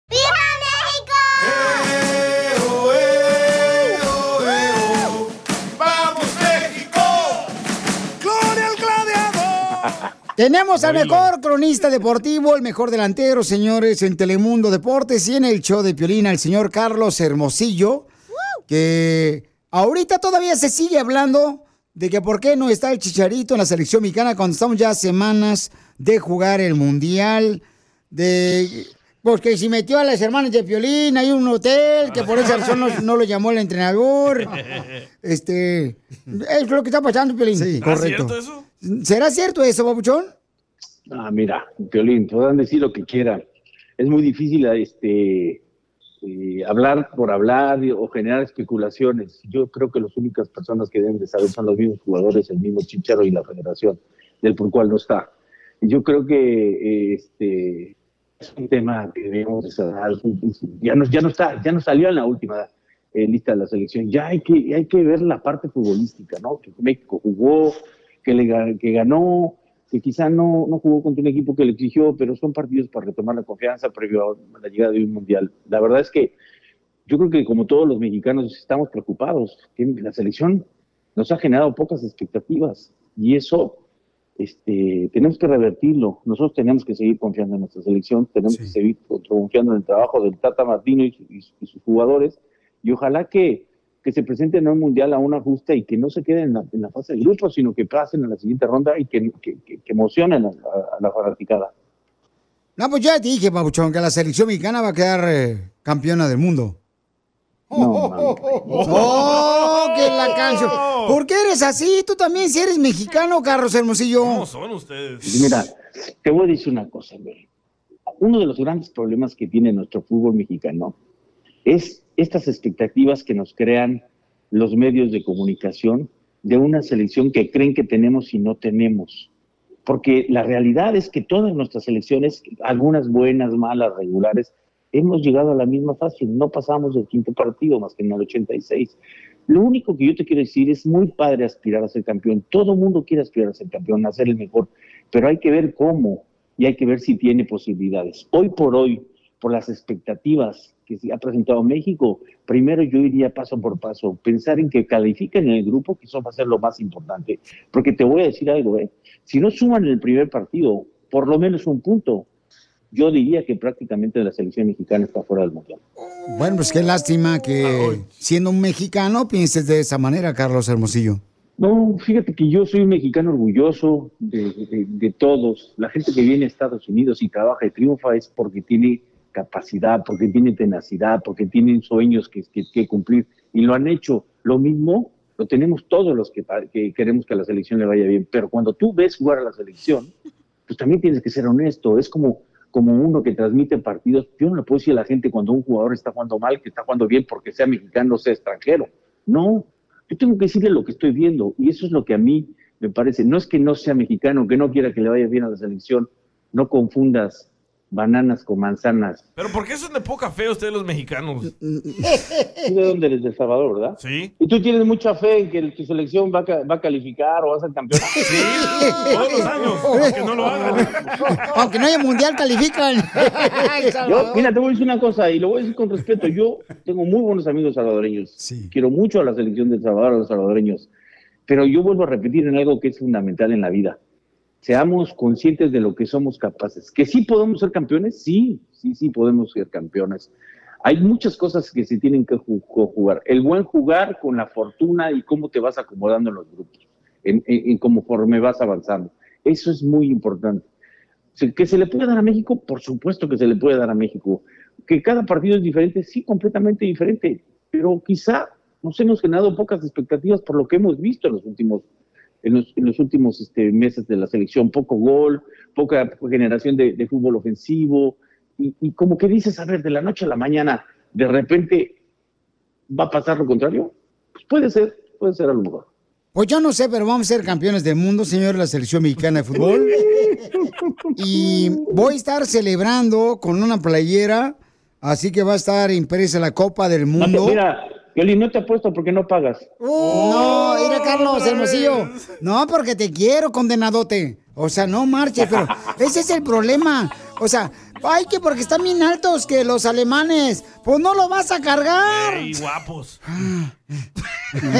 México! ¡Gloria al gladiador! Tenemos al mejor cronista deportivo, el mejor delantero, señores, en Telemundo Deportes. Y en el show de Piolina, el señor Carlos Hermosillo, que ahorita todavía se sigue hablando de que por qué no está el Chicharito en la selección mexicana cuando estamos ya semanas de jugar el Mundial, de... Porque si metió a las hermanas de Piolín, hay un hotel, que por esa razón no, no lo llamó el entrenador. Este, es lo que está pasando, Piolín. Sí, ¿Será correcto. cierto eso? ¿Será cierto eso, babuchón? Ah, mira, Piolín, podrán decir lo que quieran. Es muy difícil este, eh, hablar por hablar o generar especulaciones. Yo creo que las únicas personas que deben de saber son los mismos jugadores, el mismo Chicharo y la federación, del por cual no está. Yo creo que eh, este, es un tema que debemos de cerrar. Ya no, ya no está, ya no salió en la última eh, lista de la selección. Ya hay que, hay que ver la parte futbolística, ¿no? Que México jugó, que, le, que ganó, que quizá no, no jugó contra un equipo que le exigió, pero son partidos para retomar la confianza previo a la llegada de un mundial. La verdad es que yo creo que como todos los mexicanos estamos preocupados, la selección nos ha generado pocas expectativas y eso este, tenemos que revertirlo. Nosotros tenemos que seguir confiando en nuestra selección, tenemos que seguir confiando en el trabajo del Tata Martino y, y y sus jugadores y ojalá que, que se presenten a un mundial a una justa y que no se queden en la, en la fase de grupo, sino que pasen a la siguiente ronda y que, que, que- que emocionen a, a- a la fanaticada. No, pues ya te dije, babuchón, que la selección mexicana va a quedar eh, campeona del mundo. ¡Oh, que la canción! ¿Por qué eres así? Tú también, si eres mexicano, Carlos Hermosillo. ¿Cómo son ustedes? Mira, te voy a decir una cosa, güey. Uno de los grandes problemas que tiene nuestro fútbol mexicano es estas expectativas que nos crean los medios de comunicación de una selección que creen que tenemos y no tenemos. Porque la realidad es que todas nuestras selecciones, algunas buenas, malas, regulares, hemos llegado a la misma fase. No pasamos del quinto partido más que en el 86. Lo único que yo te quiero decir es muy padre aspirar a ser campeón. Todo mundo quiere aspirar a ser campeón, a ser el mejor, pero hay que ver cómo y hay que ver si tiene posibilidades. Hoy por hoy, por las expectativas que ha presentado México, primero yo iría paso por paso, pensar en que califiquen en el grupo, que eso va a ser lo más importante. Porque te voy a decir algo, ¿eh? si no suman el primer partido por lo menos un punto, yo diría que prácticamente la selección mexicana está fuera del mundial. Bueno, pues qué lástima que siendo un mexicano pienses de esa manera, Carlos Hermosillo. No, fíjate que yo soy un mexicano orgulloso de, de- de todos. La gente que viene a Estados Unidos y trabaja y triunfa es porque tiene capacidad, porque tiene tenacidad, porque tienen sueños que, que- que cumplir y lo han hecho. Lo mismo lo tenemos todos los que, que queremos que a la selección le vaya bien, pero cuando tú ves jugar a la selección, pues también tienes que ser honesto. Es como, como uno que transmite partidos. Yo no le puedo decir a la gente cuando un jugador está jugando mal, que está jugando bien porque sea mexicano o sea extranjero. No, yo tengo que decirle lo que estoy viendo y eso es lo que a mí me parece. No es que no sea mexicano, que no quiera que le vaya bien a la selección. No confundas bananas con manzanas. Pero ¿por qué son de poca fe ustedes los mexicanos? ¿Tú de dónde eres? De El Salvador, ¿verdad? Sí. ¿Y tú tienes mucha fe en que tu selección va a, va a calificar o va a ser campeón? Sí, todos los años, aunque no lo hagan. Aunque no haya mundial, califican. Yo, mira, te voy a decir una cosa y lo voy a decir con respeto. Yo tengo muy buenos amigos salvadoreños. Quiero mucho a la selección de El Salvador, a los salvadoreños. Pero yo vuelvo a repetir en algo que es fundamental en la vida. Seamos conscientes de lo que somos capaces. Que sí podemos ser campeones, sí, sí, sí podemos ser campeones. Hay muchas cosas que se tienen que ju- jugar. El buen jugar con la fortuna y cómo te vas acomodando en los grupos, en, en, en vas avanzando. Eso es muy importante. ¿Que se le puede dar a México? Por supuesto que se le puede dar a México. Que cada partido es diferente, sí, completamente diferente. Pero quizá nos hemos generado pocas expectativas por lo que hemos visto en los últimos, en los, en los últimos este, meses de la selección. Poco gol, poca generación de, de fútbol ofensivo. Y, y como que dices, a ver, de la noche a la mañana, de repente va a pasar lo contrario. Pues puede ser, puede ser a lo mejor. Pues yo no sé, pero vamos a ser campeones del mundo, señor, la selección mexicana de fútbol. Y voy a estar celebrando con una playera, así que va a estar impresa la Copa del Mundo. mira, Piolín, no te apuesto porque no pagas. No, mira, Carlos, hermosillo. No, porque te quiero, condenadote. O sea, no marches, pero ese es el problema. O sea, ay, que porque están bien altos que los alemanes. Pues no lo vas a cargar. ¡Ey, guapos!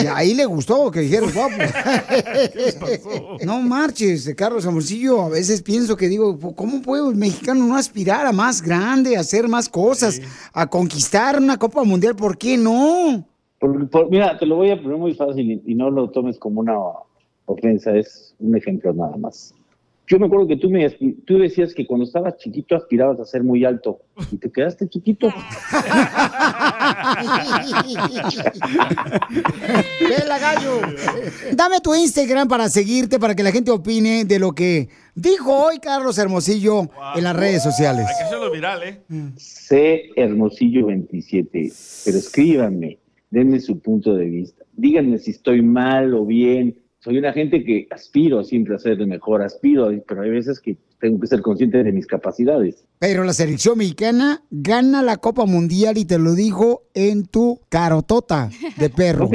Y ahí le gustó que dijeras guapo. No marches, Carlos Amorcillo. A veces pienso que digo, ¿cómo puede el mexicano no aspirar a más grande, a hacer más cosas, a conquistar una Copa Mundial? ¿Por qué no? Por- por- mira, te lo voy a poner muy fácil y, y no lo tomes como una ofensa, es un ejemplo nada más. Yo me acuerdo que tú, me, aspi- tú decías que cuando estabas chiquito aspirabas a ser muy alto y te quedaste chiquito. ¡Vela, gallo! Dame tu Instagram para seguirte, para que la gente opine de lo que dijo hoy Carlos Hermosillo en las redes sociales. Hay que hacerlo viral, ¿eh? Sé Hermosillo 27, pero escríbanme, denme su punto de vista. Díganme si estoy mal o bien. Soy una gente que aspiro siempre a ser el mejor, aspiro, pero hay veces que tengo que ser consciente de mis capacidades. Pero la selección mexicana gana la Copa Mundial y te lo dijo en tu carotota de perro. Ok,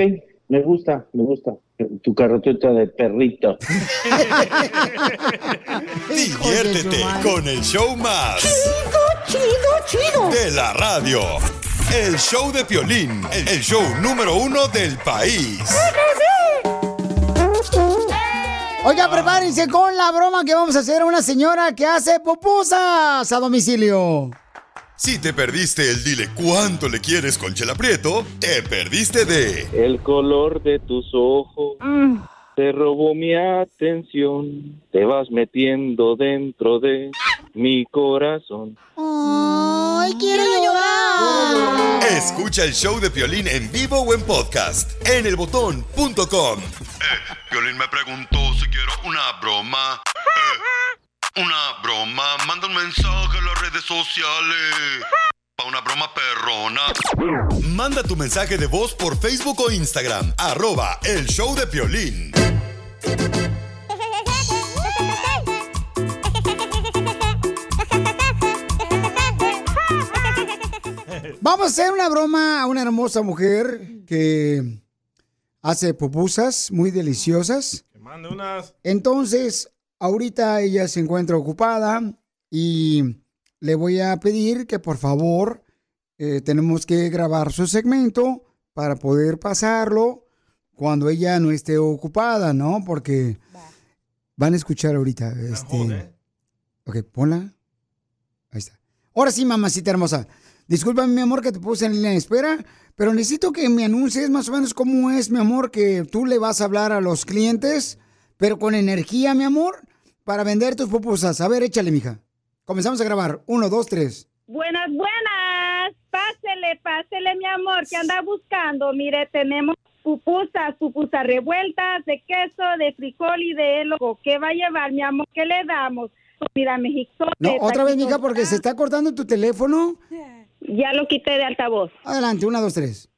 me gusta, me gusta. Tu carroteta de perrito. Diviértete con el show más. Chido, chido, chido. De la radio. El show de Piolín, el show número uno del país. Oiga, prepárense con la broma que vamos a hacer a una señora que hace pupusas a domicilio. Si te perdiste el dile cuánto le quieres con Chela Prieto, te perdiste de El color de tus ojos te robó mi atención. Te vas metiendo dentro de mi corazón. Ay, quiero llorar. Escucha el show de Piolín en vivo o en podcast en elbotón.com. Eh, Piolín me preguntó si quiero una broma. Eh, una broma. Manda un mensaje a las redes sociales. Pa' una broma perrona. Manda tu mensaje de voz por Facebook o Instagram. Arroba el show de Piolín. Vamos a hacer una broma a una hermosa mujer que hace pupusas muy deliciosas. Que mande unas. Entonces, ahorita ella se encuentra ocupada y le voy a pedir que por favor eh, tenemos que grabar su segmento para poder pasarlo cuando ella no esté ocupada, ¿no? Porque van a escuchar ahorita. Este, ok, ponla. Ahí está. Ahora sí, mamacita hermosa. Discúlpame, mi amor, que te puse en línea de espera, pero necesito que me anuncies más o menos cómo es, mi amor, que tú le vas a hablar a los clientes, pero con energía, mi amor, para vender tus pupusas. A ver, échale, mija. Comenzamos a grabar. Uno, dos, tres. Buenas, buenas. Pásele, pásele, mi amor, que anda buscando. Mire, tenemos pupusas, pupusas revueltas de queso, de frijol y de loco. ¿Qué va a llevar, mi amor? ¿Qué le damos? Comida mexicana. No, otra vez, mija, porque se está cortando tu teléfono. Ya lo quité de altavoz. Adelante, una, dos, tres.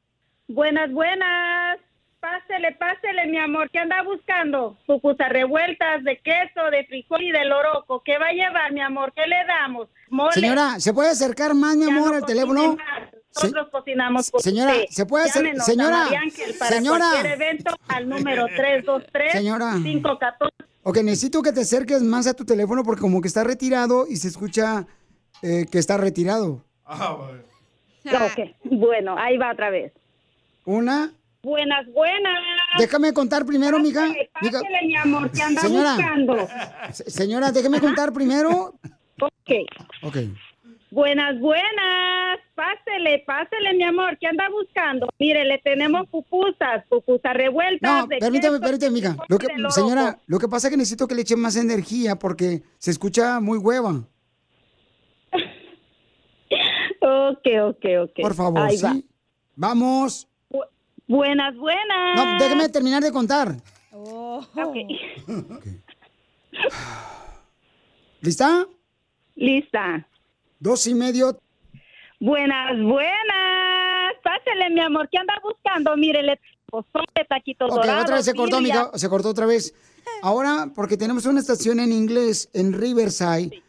Buenas, buenas. Pásele, pásele, mi amor. ¿Qué anda buscando? Pupusas revueltas de queso, de frijol y de loroco. ¿Qué va a llevar, mi amor? ¿Qué le damos? Mole. Señora, ¿se puede acercar más, mi amor, al teléfono? más. Nosotros cocinamos por Señora, usted. ¿se puede hacer- Llámenos señora, a María Ángel para señora. cualquier evento al número 323 Señora. 514 Ok, necesito que te acerques más a tu teléfono porque como que está retirado y se escucha eh, que está retirado. Ok, bueno, ahí va otra vez. Una. Buenas, buenas. déjame contar primero, mija. Mija- Pásele, mi amor, que anda Señora. buscando. Se- Señora, déjeme contar primero. Ok. Ok. Buenas, buenas. Pásele, pásele, mi amor, que anda buscando. Mire, le tenemos pupusas, pupusas revueltas. No, de permítame, queso, permítame, mija. Lo que, señora, lo que pasa es que necesito que le eche más energía porque se escucha muy hueva. Ok, ok, ok. Por favor, Ahí ¿sí? va. Vamos. Buenas, buenas. No, déjeme terminar de contar. Ok. ¿Lista? Lista. Dos y medio. Buenas, buenas. Pásele, mi amor, ¿qué anda buscando? Mire, le pozole, taquitos Ok, dorados. otra vez se cortó, mija. Se cortó otra vez. Ahora, porque tenemos una estación en inglés en Riverside.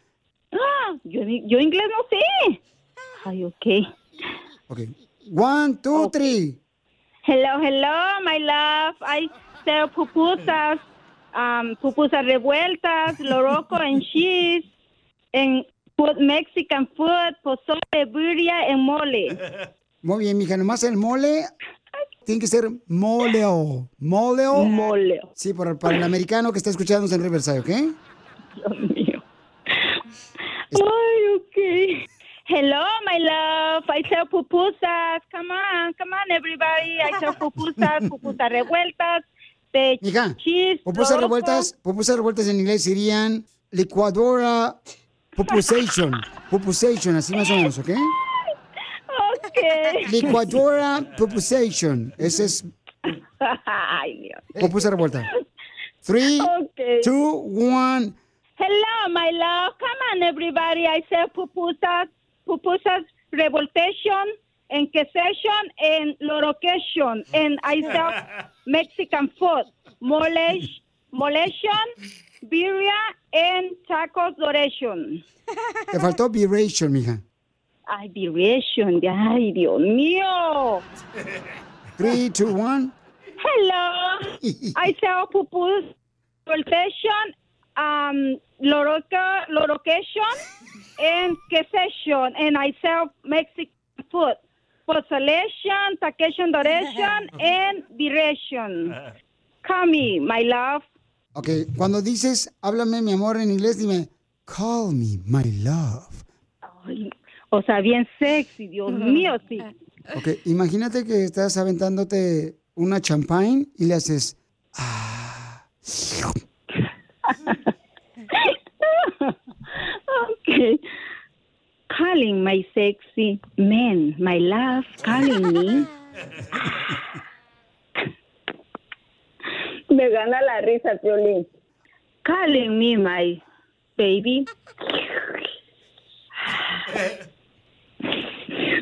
Ah, yo, yo inglés no sé. Ay, ok. Ok. One, two, three. Hello, hello, my love. I sell pupusas, um, pupusas revueltas, loroco and cheese, and food, Mexican food, pozole, birria, and mole. Muy bien, mija. Nomás el mole tiene que ser moleo. Moleo. Moleo. Sí, para, para el americano que está escuchándonos en Riverside, ¿ok? Dios mío. Ay, ok. Hello, my love. I sell pupusas. Come on, come on, everybody. I sell pupusas, pupusas revueltas, de cheese, pupusas loroco. revueltas, pupusas revueltas en inglés serían licuadora pupusation. Pupusation, así más o menos, ¿ok? Ok. Licuadora pupusation. Ese es Ay, Dios. pupusa revuelta. Three, Okay. two, one. Hello, my love. Come on, everybody. I sell pupusas, pupusas revoltation, and quesation, and lorocation, and I sell Mexican food, mole, molation, birria, and tacos doration. Te faltó viration, mija. Ay, birration. Ay, Dios mío. Three, two, one. Hello. I sell pupus, rotation, um, loroca, lorocation, and quesation, and I sell Mexican food, pozolation, tacation doration, and viration. Come me, my love. Ok, cuando dices, háblame mi amor en inglés, dime, call me my love. Ay, o sea, bien sexy, Dios mío, sí. Ok, imagínate que estás aventándote una champagne y le haces, okay. Calling my sexy man, my love, calling me. Me gana la risa, Piolín. Calling me, my baby.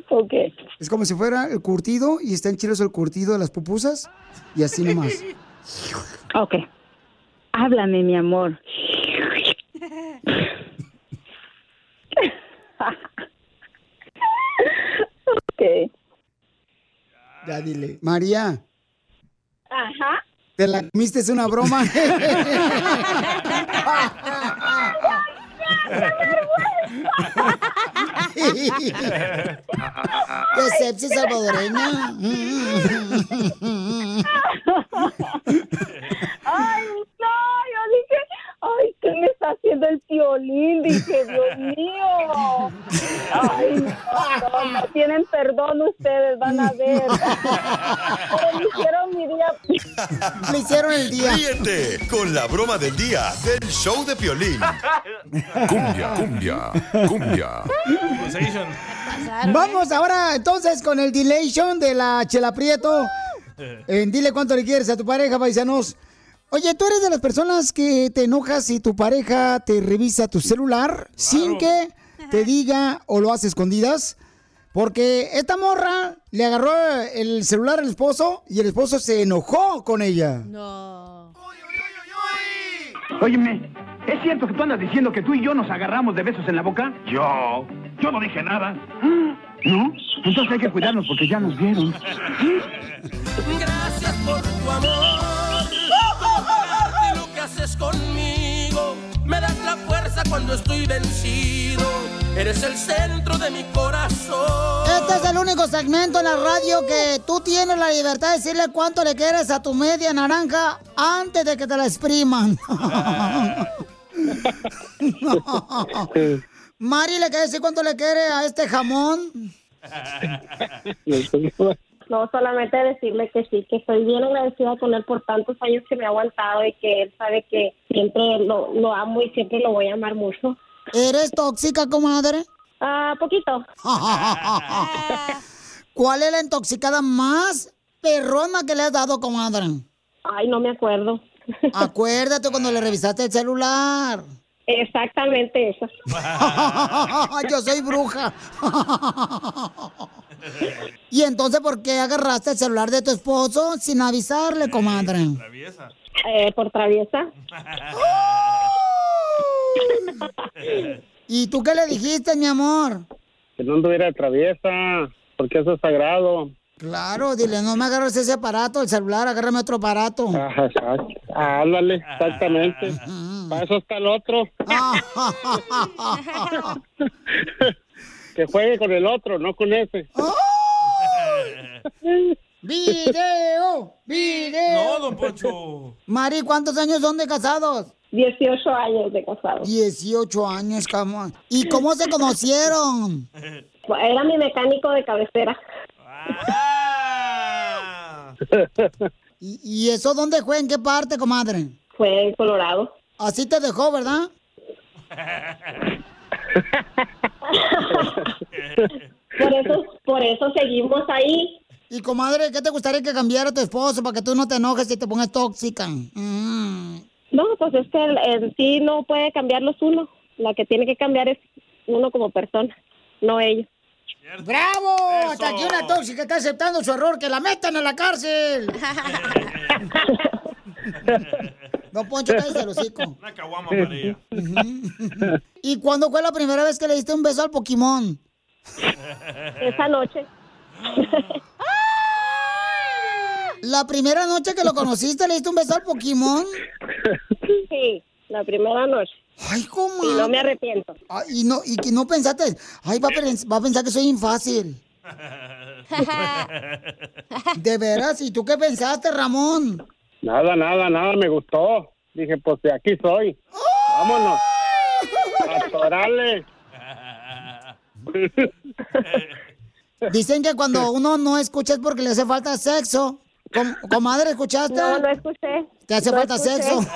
Ok. es como si fuera el curtido y está en chiles el curtido de las pupusas y así nomás. Ok. Háblame, mi amor. Ok. Ya dile. María, Ajá. ¿te la comiste? ¿Es una broma? ¿Qué sepsis salvadoreña? Ay, no, yo dije, ay, ¿qué me está haciendo el violín? Dije, Dios mío. Ay, no, no, no tienen perdón ustedes, van a ver. Pero me hicieron mi día. Le hicieron el día. Ríete con la broma del día del show de Piolín. Cumbia, cumbia, cumbia. Vamos ahora entonces con el delation de la Chela Prieto. Eh, dile cuánto le quieres a tu pareja, paisanos. Oye, ¿tú eres de las personas que te enojas si tu pareja te revisa tu celular sin que te diga o lo hace escondidas? Porque esta morra le agarró el celular al esposo y el esposo se enojó con ella. No. Óyeme, ¿es cierto que tú andas diciendo que tú y yo nos agarramos de besos en la boca? Yo, yo no dije nada. ¿No? Entonces hay que cuidarnos porque ya nos vieron. Gracias por tu amor, por lo que haces conmigo. Me das la fuerza cuando estoy vencido. Eres el centro de mi corazón. Este es el único segmento en la radio que tú tienes la libertad de decirle cuánto le quieres a tu media naranja antes de que te la expriman. Mari, ¿le quiere decir cuánto le quiere a este jamón? No, solamente decirle que sí, que estoy bien agradecida con él por tantos años que me ha aguantado y que él sabe que siempre lo, lo amo y siempre lo voy a amar mucho. ¿Eres tóxica, comadre? Ah, poquito. ¿Cuál es la intoxicada más perrona que le has dado, comadre? Ay, no me acuerdo. Acuérdate cuando le revisaste el celular. Exactamente eso. Yo soy bruja. ¿Y entonces por qué agarraste el celular de tu esposo sin avisarle, comadre? Traviesa. Eh, por traviesa. ¿Y tú qué le dijiste, mi amor? Que no anduviera traviesa, porque eso es sagrado. Claro, dile, no me agarres ese aparato, el celular, agárrame otro aparato. Ajá, exacto. Ah, Ándale, exactamente. Para eso está el otro. que juegue con el otro, no con ese. ¡Video! ¡Video! No, don Poncho. Mari, ¿cuántos años son de casados? 18 años de casados. 18 años, come ¿Y cómo se conocieron? Era mi mecánico de cabecera. ¿Y, y eso dónde fue? ¿En qué parte, comadre? Fue en Colorado. Así te dejó, ¿verdad? Por eso, por eso seguimos ahí. Y comadre, ¿qué te gustaría que cambiara tu esposo para que tú no te enojes y te pongas tóxica? Mm. No, pues es que el- en sí no puede cambiarlos uno. La que tiene que cambiar es uno como persona, no ellos. ¡Bravo! Hasta aquí una tóxica está aceptando su error, que la metan a la cárcel. Don Poncho, cállese el hocico. Una caguama María. ¿Y cuándo fue la primera vez que le diste un beso al Pokémon? Esa noche. ¿La primera noche que lo conociste le diste un beso al Pokémon? Sí, la primera noche. Ay, ¿cómo? Y no me arrepiento. Ay, y no, y que no pensaste, ay, va a, pens- va a pensar que soy infácil. ¿De veras? ¿Y tú qué pensaste, Ramón? Nada, nada, nada, me gustó. Dije, pues de aquí soy. Vámonos. Atorale. Dicen que cuando uno no escucha es porque le hace falta sexo. Com- comadre, ¿escuchaste? No, no escuché. Te hace No falta escuché. sexo.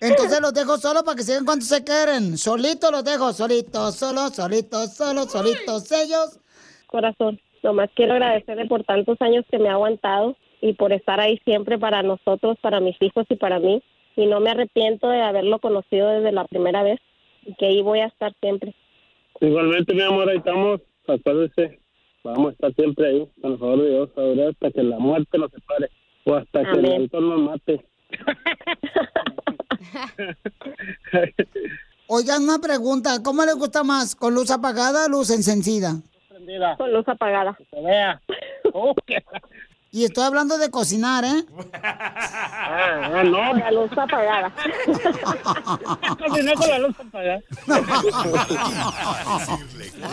Entonces los dejo solo para que sigan cuando se quieren. Solito los dejo, solitos, solos, solitos, solos, solitos ellos. Corazón, nomás quiero agradecerle por tantos años que me ha aguantado y por estar ahí siempre para nosotros, para mis hijos y para mí. Y no me arrepiento de haberlo conocido desde la primera vez y que ahí voy a estar siempre. Igualmente, mi amor, ahí estamos. Acuérdese, vamos a estar siempre ahí, con el favor de Dios, ahora hasta que la muerte nos separe o hasta que el alcohol nos mate. Oigan, una pregunta, ¿cómo les gusta más? ¿Con luz apagada o luz encendida? Con luz apagada. Se vea. Oh, Y estoy hablando de cocinar, ¿eh? Ah, no. La luz apagada. Cociné con la luz apagada.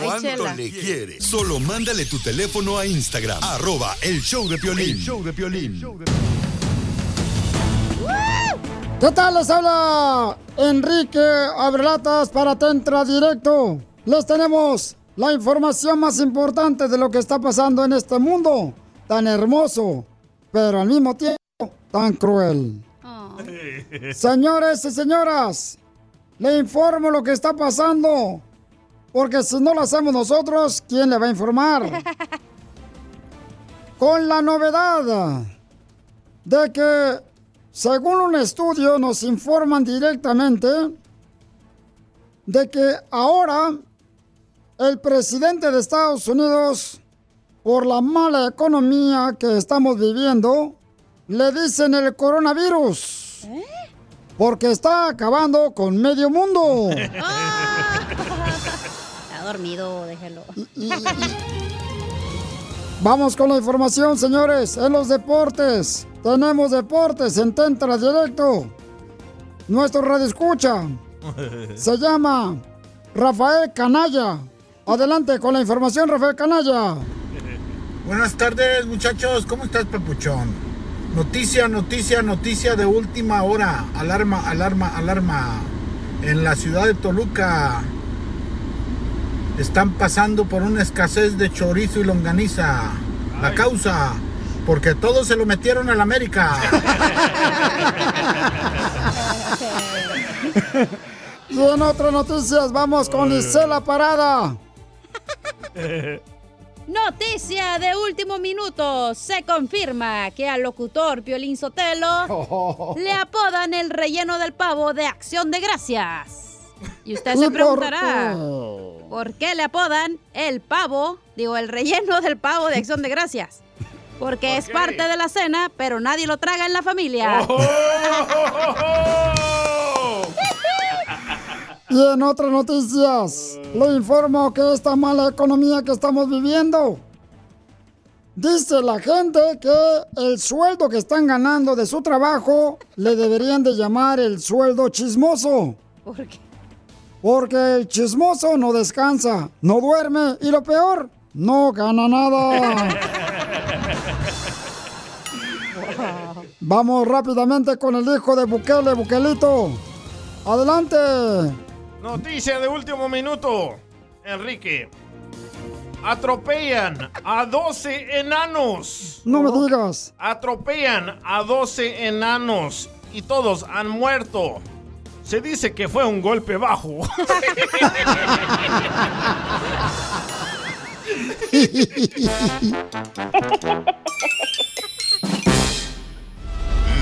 ¿Cuánto chela. le quieres? Solo mándale tu teléfono a Instagram, arroba el show de Piolín. El show de Piolín. ¿Qué tal? Les habla Enrique Abrelatas para Tentra Directo. Les tenemos la información más importante de lo que está pasando en este mundo tan hermoso, pero al mismo tiempo tan cruel. Señores y señoras, le informo lo que está pasando, porque si no lo hacemos nosotros, ¿quién le va a informar? Con la novedad de que, según un estudio, nos informan directamente de que ahora el presidente de Estados Unidos, por la mala economía que estamos viviendo, le dicen el coronavirus. Porque está acabando con medio mundo. Está dormido, déjelo. Vamos con la información, señores. En los deportes. Tenemos deportes en Tentra Directo. Nuestro radio escucha. Se llama Rafael Canalla. Adelante con la información, Rafael Canalla. Buenas tardes, muchachos. ¿Cómo estás, papuchón? Noticia, noticia, noticia de última hora. Alarma, alarma, alarma. En la ciudad de Toluca están pasando por una escasez de chorizo y longaniza. La causa, porque todos se lo metieron a la América. Y en otras noticias vamos con Isela Parada. Noticia de último minuto. Se confirma que al locutor Piolín Sotelo le apodan el relleno del pavo de Acción de Gracias. Y usted se ¿Y por preguntará? ¿por qué le apodan el pavo, digo, el relleno del pavo de Acción de Gracias? Porque es parte de la cena, pero nadie lo traga en la familia. Y en otras noticias, le informo que esta mala economía que estamos viviendo, dice la gente que el sueldo que están ganando de su trabajo le deberían de llamar el sueldo chismoso. ¿Por qué? Porque el chismoso no descansa, no duerme y lo peor, no gana nada. Vamos rápidamente con el hijo de Bukele, Bukelito. Adelante. Noticia de último minuto. Enrique. Atropellan a 12 enanos. No me digas. Atropellan a 12 enanos y todos han muerto. Se dice que fue un golpe bajo.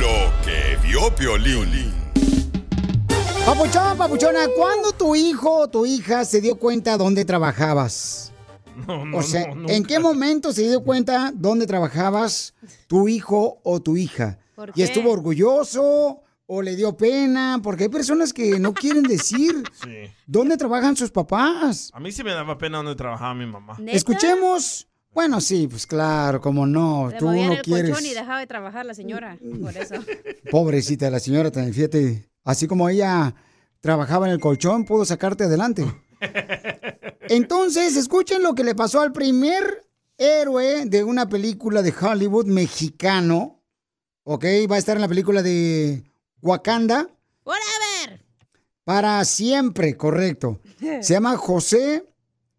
Lo que vio Piolín. Papuchón, papuchona, ¿cuándo tu hijo o tu hija se dio cuenta dónde trabajabas? No, no, O sea, no, ¿en qué momento se dio cuenta dónde trabajabas tu hijo o tu hija? ¿Por ¿Y qué? estuvo orgulloso o le dio pena? Porque hay personas que no quieren decir Sí. dónde trabajan sus papás. A mí sí me daba pena donde trabajaba mi mamá. Escuchemos. Bueno, sí, pues claro, como no, Le tú no el quieres. y dejaba de trabajar la señora. Por eso. Pobrecita la señora, también, fíjate, así como ella trabajaba en el colchón, pudo sacarte adelante. Entonces, escuchen lo que le pasó al primer héroe de una película de Hollywood mexicano. Ok, va a estar en la película de Wakanda. Whatever. Para siempre, correcto. Se llama José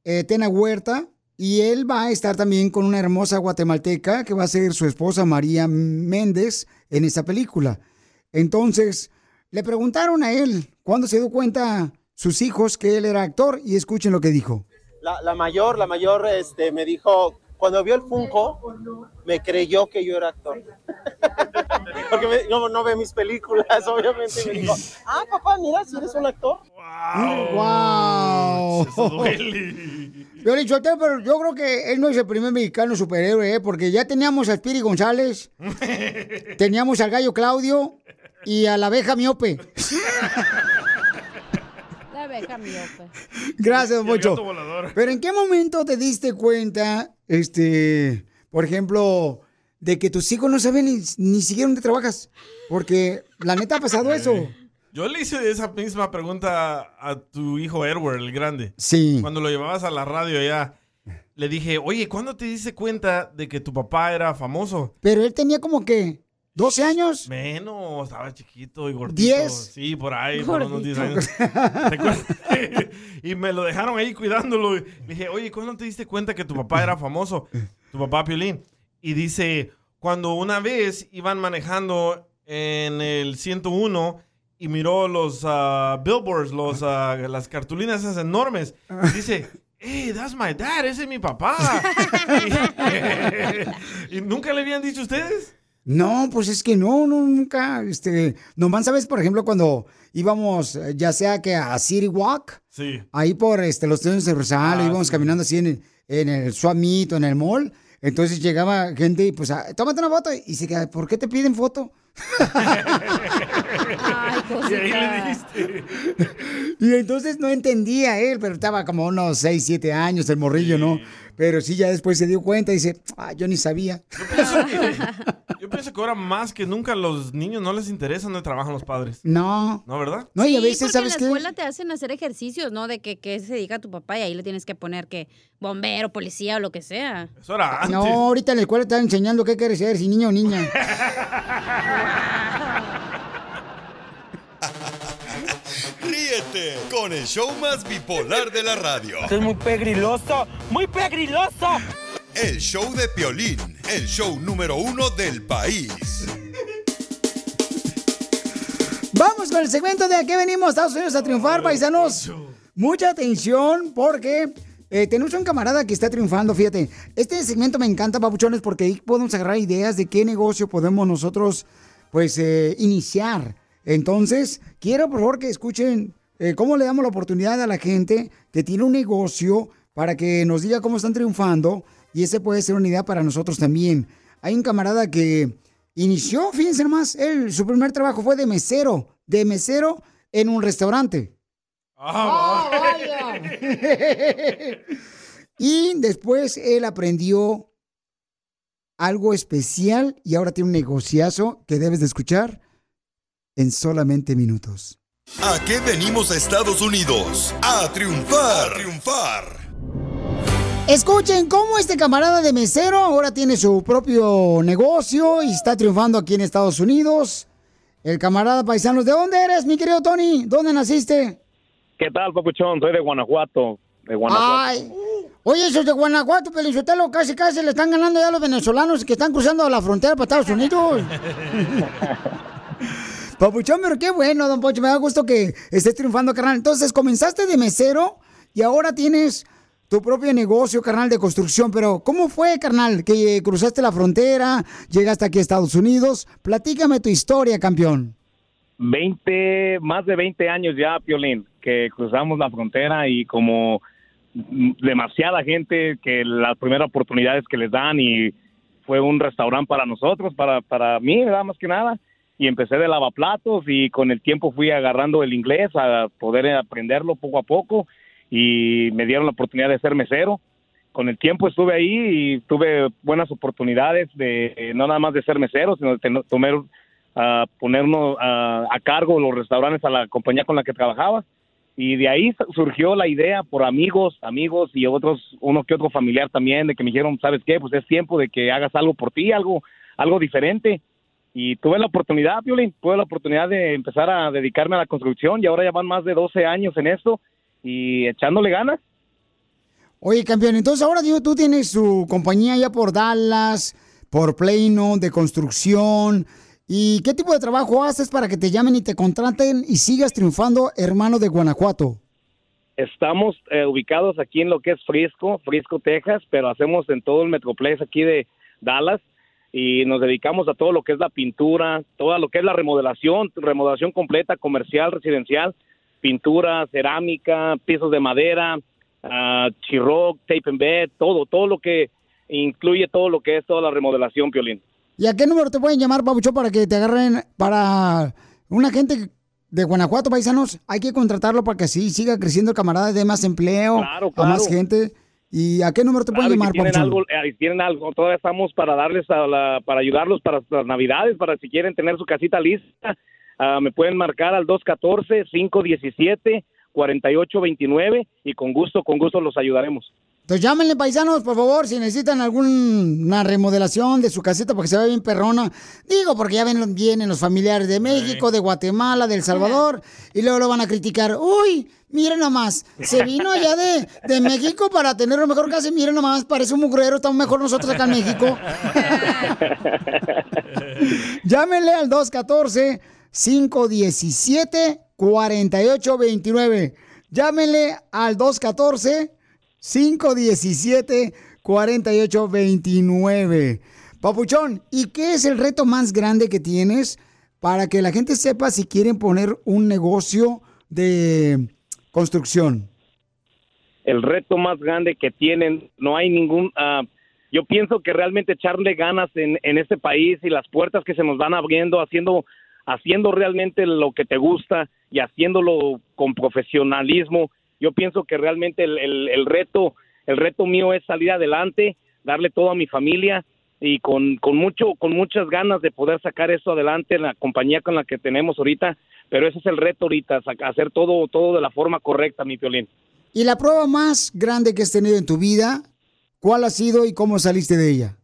eh, Tena Huerta y él va a estar también con una hermosa guatemalteca que va a ser su esposa María Méndez en esta película. Entonces, le preguntaron a él cuándo se dio cuenta sus hijos que él era actor y escuchen lo que dijo. La, la mayor, la mayor este, me dijo, cuando vio el Funko, me creyó que yo era actor. Porque me- no, no ve mis películas, obviamente. y Me dijo, ah, papá, mira, si eres un actor. ¡Wow! Eso duele. Piolín Sotelo, pero yo creo que él no es el primer mexicano superhéroe, ¿eh? porque ya teníamos a Spiri González, teníamos al gallo Claudio y a la abeja miope. La abeja miope. Gracias, volador. Pero ¿en qué momento te diste cuenta, este, por ejemplo, de que tus hijos no saben ni, ni siquiera dónde trabajas? Porque la neta ha pasado eso. Yo le hice esa misma pregunta a tu hijo Edward, el grande. Sí. Cuando lo llevabas a la radio allá. Le dije, oye, ¿cuándo te diste cuenta de que tu papá era famoso? Pero él tenía como que 12 años. Menos, estaba chiquito y gordito. ¿Diez? Sí, por ahí, por unos 10 Gordito. años. Y me lo dejaron ahí cuidándolo. Le dije, oye, ¿cuándo te diste cuenta que tu papá era famoso? Tu papá Piolín. Y dice, cuando una vez iban manejando en el 101 y miró los ah, billboards, los, ah, las cartulinas esas enormes. Y dice, hey, that's my dad, ese es mi papá. y nunca le habían dicho ustedes. No, pues es que no, no, nunca. Este, nomás sabes, por ejemplo, cuando íbamos, eh, ya sea que a City Walk, Sí. ahí por este, los estudios de Rosal, Ah, íbamos sí. caminando así en el, en el Suamito, en el mall. Entonces llegaba gente y pues, tómate una foto. Y se queda, ¿por qué te piden foto? Ay, Y ahí le dijiste. Y entonces no entendía él, pero estaba como unos 6, 7 años el morrillo, ¿no? Pero sí, ya después se dio cuenta y dice, ah, yo ni sabía. Yo Yo pienso que ahora más que nunca a los niños no les interesa dónde trabajan los padres. No. ¿No, verdad? No, y a Sí, veces, porque ¿sabes en qué? la escuela te hacen hacer ejercicios, ¿no? De que, que se dedica tu papá y ahí le tienes que poner que bombero, policía o lo que sea. Eso era No, ahorita en la escuela están enseñando qué quieres ser, si niño o niña. Ríete con el show más bipolar de la radio. Esto es muy pegriloso, muy pegriloso. El show de Piolín, el show número uno del país. Vamos con el segmento de a qué venimos a Estados Unidos a triunfar, paisanos. Mucha atención porque eh, tenemos un camarada que está triunfando, fíjate. Este segmento me encanta, papuchones, porque ahí podemos agarrar ideas de qué negocio podemos nosotros, pues, eh, iniciar. Entonces, quiero por favor que escuchen eh, cómo le damos la oportunidad a la gente que tiene un negocio para que nos diga cómo están triunfando y ese puede ser una idea para nosotros también. Hay un camarada que inició, fíjense nomás, él, su primer trabajo fue de mesero, de mesero en un restaurante. Ah, y después él aprendió algo especial y ahora tiene un negociazo que debes de escuchar en solamente minutos. ¿A qué venimos a Estados Unidos? A triunfar. A triunfar. Escuchen cómo este camarada de mesero ahora tiene su propio negocio y está triunfando aquí en Estados Unidos. El camarada paisanos, ¿de dónde eres, mi querido Tony? ¿Dónde naciste? ¿Qué tal, papuchón? Soy de Guanajuato. De Guanajuato. Ay, oye, esos de Guanajuato, Pelizotelo, casi casi le están ganando ya a los venezolanos que están cruzando la frontera para Estados Unidos. Papuchón, pero qué bueno, don Poncho, me da gusto que estés triunfando, carnal. Entonces, comenzaste de mesero y ahora tienes tu propio negocio, carnal, de construcción. Pero, ¿cómo fue, carnal, que cruzaste la frontera, llegaste aquí a Estados Unidos? Platícame tu historia, campeón. 20, más de 20 años ya, Piolín, que cruzamos la frontera y como demasiada gente que las primeras oportunidades que les dan y fue un restaurante para nosotros, para, para mí, ¿verdad? Más que nada. Y empecé de lavaplatos y con el tiempo fui agarrando el inglés a poder aprenderlo poco a poco y me dieron la oportunidad de ser mesero. Con el tiempo estuve ahí y tuve buenas oportunidades de no nada más de ser mesero, sino de tomar, ah, ponernos ah, a cargo los restaurantes a la compañía con la que trabajaba. Y de ahí su- surgió la idea por amigos, amigos y otros, uno que otro familiar también, de que me dijeron, ¿sabes qué? Pues es tiempo de que hagas algo por ti, algo, algo diferente. Y tuve la oportunidad, Violín, tuve la oportunidad de empezar a dedicarme a la construcción y ahora ya van más de 12 años en esto y echándole ganas. Oye, campeón, entonces ahora digo, tú tienes tu compañía ya por Dallas, por Plano, de construcción. ¿Y qué tipo de trabajo haces para que te llamen y te contraten y sigas triunfando, hermano de Guanajuato? Estamos eh, ubicados aquí en lo que es Frisco, Frisco, Texas, pero hacemos en todo el Metroplex aquí de Dallas y nos dedicamos a todo lo que es la pintura, todo lo que es la remodelación, remodelación completa, comercial, residencial, pintura, cerámica, pisos de madera, uh, chirroc, tape and bed, todo, todo lo que incluye todo lo que es toda la remodelación, Piolín. ¿Y a qué número te pueden llamar, Pabucho, para que te agarren para una gente de Guanajuato, paisanos? Hay que contratarlo para que así siga creciendo el camarada, de más empleo Claro, a más gente. ¿Y a qué número te pueden Claro, llamar, si tienen algo, si tienen algo, todavía estamos para darles a la, para ayudarlos para las navidades, para si quieren tener su casita lista, ah, me pueden marcar al 214-517-4829 y con gusto, con gusto los ayudaremos. Entonces llámenle, paisanos, por favor, si necesitan alguna remodelación de su caseta para que se vea bien perrona. Digo, porque ya ven, vienen los familiares de México, de Guatemala, de El Salvador, y luego lo van a criticar. Uy, miren nomás, se vino allá de, de México para tener lo mejor casa. y Miren nomás, parece un mugrero, estamos mejor nosotros acá en México. Llámenle al 214-517-4829. Llámenle al 214-517-4829. Papuchón, ¿y qué es el reto más grande que tienes para que la gente sepa si quieren poner un negocio de construcción? el reto más grande que tienen. No hay ningún... ah, yo pienso que realmente echarle ganas en, en este país y las puertas que se nos van abriendo, haciendo, haciendo realmente lo que te gusta y haciéndolo con profesionalismo. Yo pienso que realmente el, el- el reto, el reto mío es salir adelante, darle todo a mi familia y con, con mucho con muchas ganas de poder sacar eso adelante en la compañía con la que tenemos ahorita, pero ese es el reto ahorita, hacer todo todo de la forma correcta, mi violín. ¿Y la prueba más grande que has tenido en tu vida, cuál ha sido y cómo saliste de ella?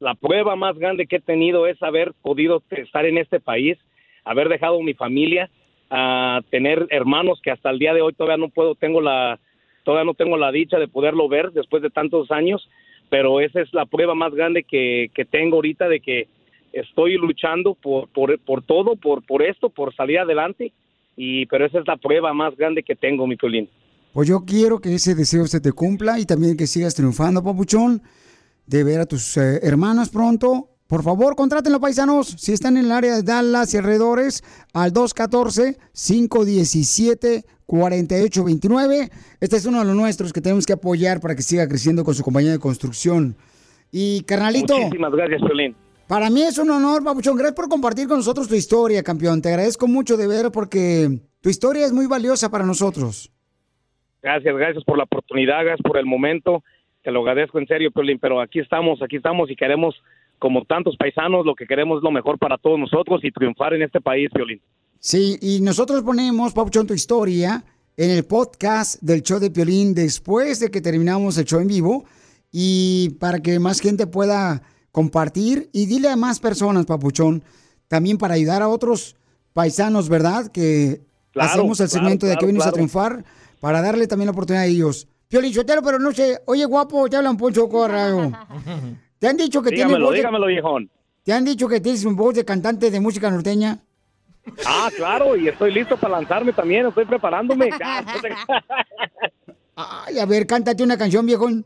la prueba más grande que he tenido es haber podido estar en este país, haber dejado mi familia, a tener hermanos que hasta el día de hoy todavía no puedo, tengo la, todavía no tengo la dicha de poderlo ver después de tantos años, pero esa es la prueba más grande que, que tengo ahorita de que estoy luchando por, por, todo, por, por esto, por salir adelante, y pero esa es la prueba más grande que tengo, mi Piolín. Pues yo quiero que ese deseo se te cumpla y también que sigas triunfando, papuchón, de ver a tus eh, hermanos pronto. Por favor, contrátenlo, paisanos, si están en el área de Dallas y alrededores, al 214-517-4829. Este es uno de los nuestros que tenemos que apoyar para que siga creciendo con su compañía de construcción. Y, carnalito, Muchísimas gracias, Piolín. para mí es un honor, papuchón. Gracias por compartir con nosotros tu historia, campeón. Te agradezco mucho de ver porque tu historia es muy valiosa para nosotros. Gracias, gracias por la oportunidad, gracias por el momento. Te lo agradezco en serio, Piolín, pero aquí estamos, aquí estamos y queremos, como tantos paisanos, lo que queremos es lo mejor para todos nosotros y triunfar en este país, Piolín. Sí, y nosotros ponemos, Papuchón, tu historia en el podcast del show de Piolín después de que terminamos el show en vivo y para que más gente pueda compartir y dile a más personas, Papuchón, también para ayudar a otros paisanos, ¿verdad? Que Claro, hacemos el claro, segmento de que claro, venimos a triunfar para darle también la oportunidad a ellos. Piolín Sotelo, pero no sé, oye guapo, te hablan Poncho Corrado. ¿Te han dicho que tienes Dígamelo, voz de- dígamelo, viejón. ¿Te han dicho que tienes un voz de cantante de música norteña? Ah, claro, y estoy listo para lanzarme también, estoy preparándome. Ay, a ver, cántate una canción, viejón.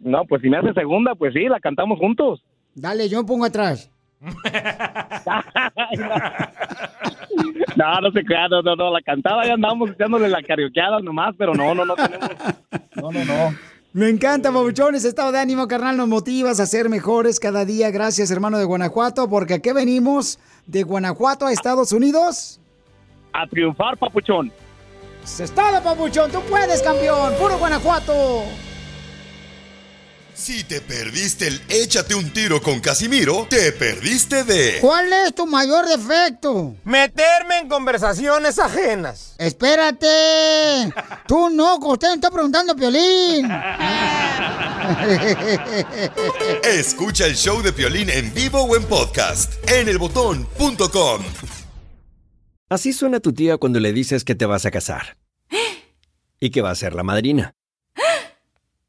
No, pues si me hace segunda, pues sí, la cantamos juntos. Dale, yo me pongo atrás. No, no se crea, no, no, no, la cantaba ya andamos echándole la carioqueada nomás, pero no, no, no tenemos. No, no, no. Me encanta, Pabuchón, ese estado de ánimo, carnal, nos motivas a ser mejores cada día. Gracias, hermano de Guanajuato, porque aquí venimos de Guanajuato a Estados Unidos. A triunfar, papuchón. Es todo, Pabuchón, tú puedes, campeón, puro Guanajuato. Si te perdiste el échate un tiro con Casimiro, te perdiste de ¿Cuál es tu mayor defecto? Meterme en conversaciones ajenas. Espérate. Tú no, usted me está preguntando, Piolín. Escucha el show de Piolín en vivo o en podcast en elbotón.com. Así suena tu tía cuando le dices que te vas a casar. Y que va a ser la madrina.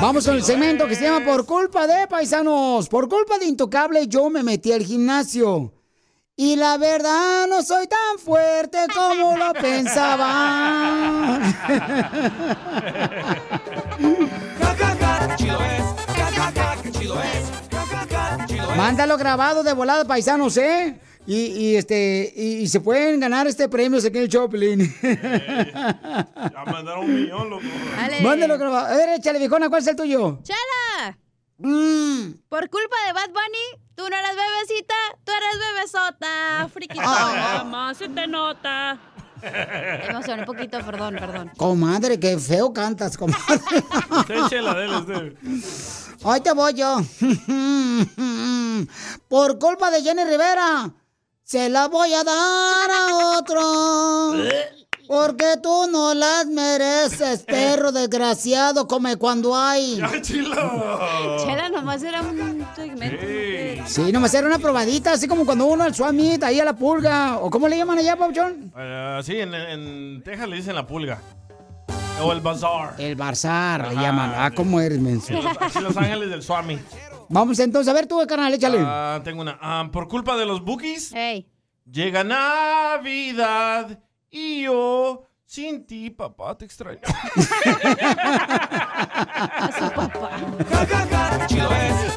Vamos con el segmento que se llama Por culpa de paisanos. Por culpa de Intocable yo me metí al gimnasio. Y la verdad no soy tan fuerte como lo pensaba. Mándalo grabado de volada, paisanos, ¿eh? Y, y, este, y, y se pueden ganar este premio aquí en el Choplin. Ya mandaron un millón, loco. Mándalo grabado. A ver, échale, viejona, ¿cuál es el tuyo? ¡Chala! Mm. Por culpa de Bad Bunny, tú no eres bebecita, tú eres bebesota. Friquito. Ah. Más se te nota. Me emocioné un poquito, perdón, perdón. Comadre, qué feo cantas, comadre. Ahí te voy yo. Por culpa de Jenny Rivera, se la voy a dar a otro. Porque tú no las mereces, perro desgraciado, come cuando hay. Chela, nomás era un segmento. Sí, nomás era una probadita, así como cuando uno al suamit, ahí a la pulga. ¿O cómo le llaman allá, Pauchón? Eh, sí, en, en Texas le dicen la pulga. O el bazar. El barzar le Ajá, llaman. Ah, ¿cómo eres, menso? Los Ángeles del Swami. Vamos entonces, a ver tú, carnal, échale. Ah, tengo una. Ah, por culpa de los bookies. Llega Navidad y yo sin ti, papá, te extraño. Chido es.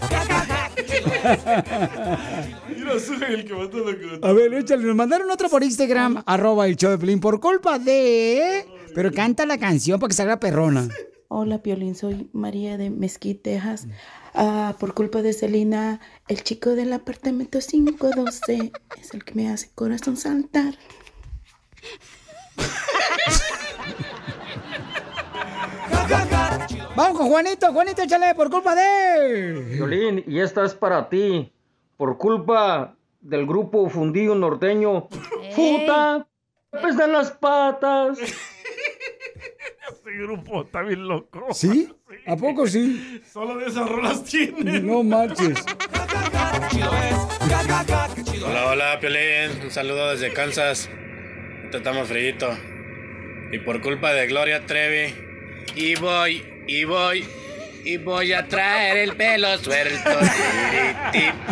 Mira, soy el que mató la cosa. A ver, échale, nos mandaron otro por Instagram, arroba el show de Pelín, por culpa de... Pero canta la canción para que salga perrona. Hola, Piolín, soy María de Mesquite, Texas. Ah, por culpa de Celina, el chico del apartamento 512 es el que me hace corazón saltar. Vamos con Juanito, Juanito, échale, por culpa de... Violín, y esta es para ti. Por culpa del grupo fundido norteño. ¡Puta! ¡Pesan las patas! Este grupo está bien loco. ¿Sí? ¿A poco sí? Solo de esas rolas tiene. No marches. Hola, hola, Piolín. Un saludo desde Kansas. Ahorita estamos frito. Y por culpa de Gloria Trevi. Y voy, y voy, y voy a traer el pelo suelto.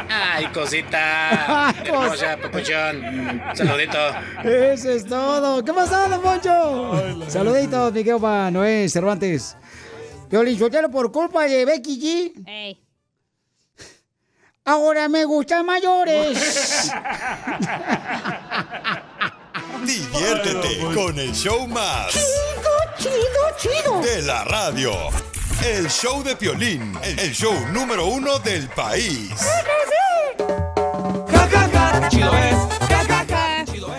Ay, cosita. Hermosa, papuchón. Saludito. Eso es todo. ¿Qué pasó, don Poncho? Saluditos, mi querido pa Noé Cervantes. Piolín Sotelo, por culpa de Becky G. Ey. Ahora me gustan mayores. Diviértete con el show más. Chido, chido, chido. De la radio. El show de Piolín, el show número uno del país. Chido es.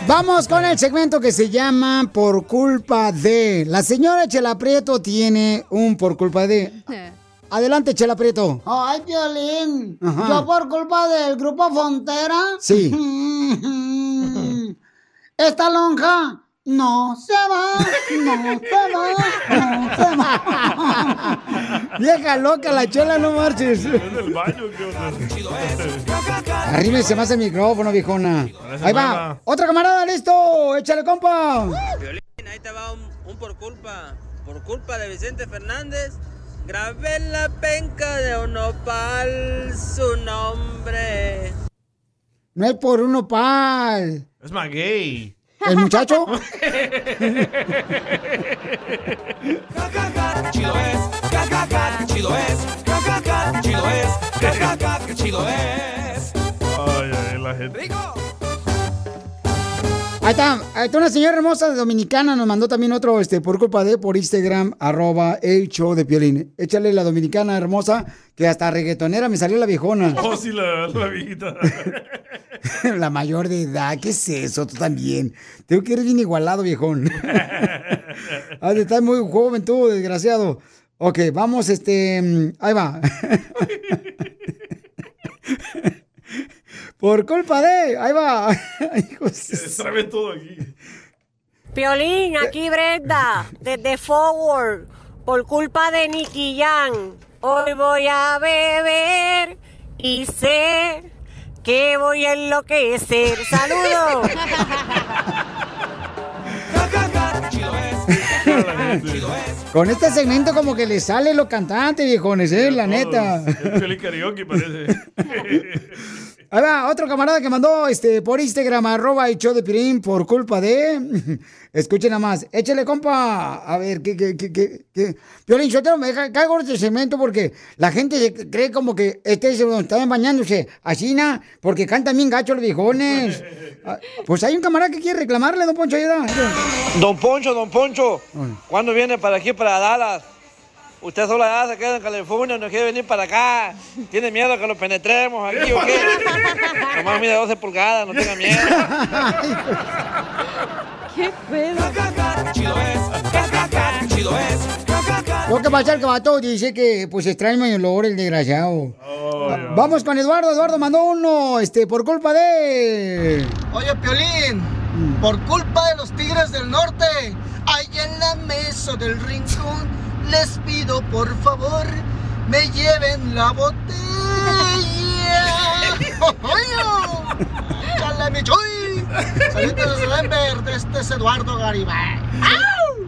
Vamos con el segmento que se llama Por culpa de. La señora Chela Prieto tiene un por culpa de. Adelante, Chela Prieto. Ay, Piolín. Ajá. Yo por culpa del grupo Frontera. Sí. Esta lonja no se va, no se va, no se va. Vieja loca, la chela, no marches. ¿Es del baño qué onda? Arrímese más el micrófono, viejona. Ahí va. Otra camarada, listo. Échale, compa. Ahí te va un, un por culpa. Por culpa de Vicente Fernández, grabé en la penca de un nopal su nombre. No es por uno pal. Es más gay. ¿El muchacho? Chido es. Chido es. Chido es. Chido es. Ay, ay, la gente. Ahí está, ahí está una señora hermosa de dominicana, nos mandó también otro, este, por culpa de, por Instagram, arroba el show de Piolín. Échale la dominicana hermosa, que hasta reggaetonera me salió la viejona. Oh, sí, la, la viejita. la mayor de edad, ¿qué es eso? Tú también. Tengo que eres bien igualado, viejón. De estar muy joven tú, desgraciado. Ok, vamos, este, mm, ahí va. Por culpa de, ahí va. Sabe todo aquí. Piolín, aquí Brenda, desde Forward, por culpa de Nicky Jan. Hoy voy a beber y sé que voy a enloquecer. ¡Saludos! Con este segmento como que le sale lo cantante, viejones, eh, la neta. Es Piolín karaoke parece. Ahí va, otro camarada que mandó este por Instagram, arroba el show de Pirín por culpa de. Escuchen nada más. Échale, compa. A ver, ¿qué, qué, qué, qué? qué? Piolín, yo te me deja- caigo en este segmento porque la gente se cree como que este se están bañándose así, na, porque cantan bien gacho los viejones. Ah, Pues hay un camarada que quiere reclamarle, don Poncho, ayuda. Don Poncho, don Poncho, ¿cuándo viene para aquí, para Dallas? Usted solo allá se queda en California, no quiere venir para acá. ¿Tiene miedo que lo penetremos aquí o qué? Nomás mide 12 pulgadas, no tenga miedo. ¿Qué pedo? Chido es, chido es. Lo que pasa es que el vato dice que pues extraña el olor, el desgraciado. Va- Vamos con Eduardo. Eduardo mandó uno, este, por culpa de. Oye, Piolín, por culpa de los Tigres del Norte, allá en la mesa del rincón, les pido por favor, me lleven la botella. ¡Chale, mi chuy! Saludos desde Denver, de este es Eduardo Garibay.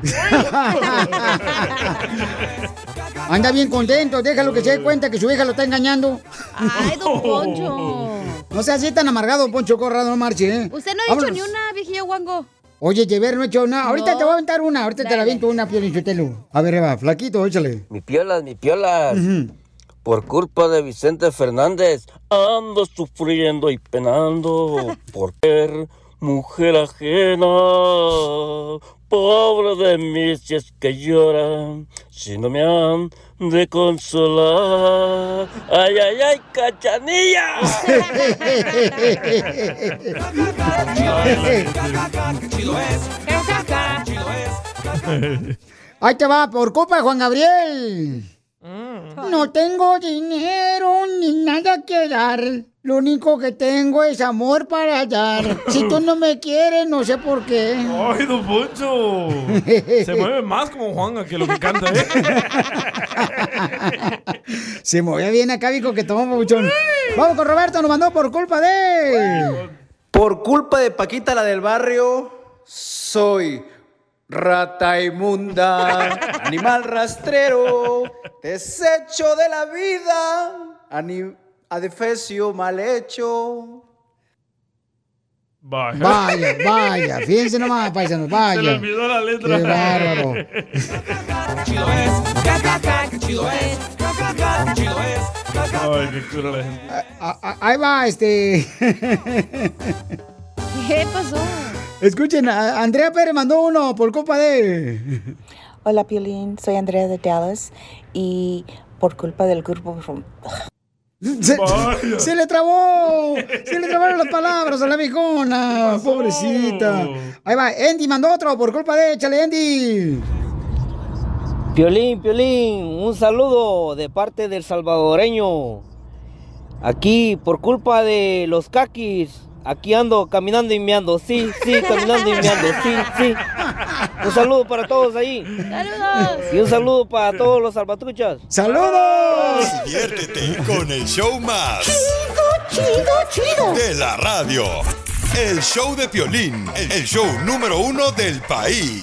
Anda bien contento, déjalo que se dé cuenta que su hija lo está engañando. Ay, don Poncho. No sea así tan amargado, Poncho Corrado, no marche, ¿eh? Usted no ha dicho Vámonos. ni una, viejillo guango. Oye, Llever no he hecho nada. Ahorita No. te voy a aventar una, ahorita te la aviento una, Piolín Sotelo. A ver, Eva, flaquito, échale. Mi piolas, mi piolas. Por culpa de Vicente Fernández, ando sufriendo y penando por ser mujer ajena. Pobre de mí si es que lloran, si no me han de consolar. Ay, ay, ay, cachanilla. Ahí te va, por de Juan Gabriel. No tengo dinero ni nada que dar. Lo único que tengo es amor para dar. Si tú no me quieres, no sé por qué. ¡Ay, don Poncho! Se mueve más como Juan que lo que canta, ¿eh? Se mueve bien acá, Vico, que tomó muchón. Vamos con Roberto, nos mandó por culpa de. Por culpa de Paquita la del barrio, soy rata inmunda, animal rastrero, desecho de la vida, adefesio mal hecho. Vaya. Vaya, vaya, fíjense nomás, paisanos, vaya. Se le olvidó la letra. Qué bárbaro. Chido es, chido es, chido es. Ay, qué cura la gente. Ahí va, este. ¿Qué pasó? Escuchen, a- Andrea Pérez mandó uno por culpa de. Hola, Piolín. Soy Andrea de Dallas y por culpa del grupo... Se, se le trabó, se le trabaron las palabras a la viejona, pobrecita. Ahí va, Andy mandó otro por culpa de, échale Andy. Piolín, Piolín, un saludo de parte del salvadoreño. Aquí, por culpa de los caquis, aquí ando caminando y meando. Sí, sí, caminando y meando. Sí, sí. Un saludo para todos ahí. ¡Saludos! Y un saludo para todos los salvatruchas. ¡Saludos! Diviértete con el show más. Chido, chido. De la radio. El show de Piolín, el show número uno del país.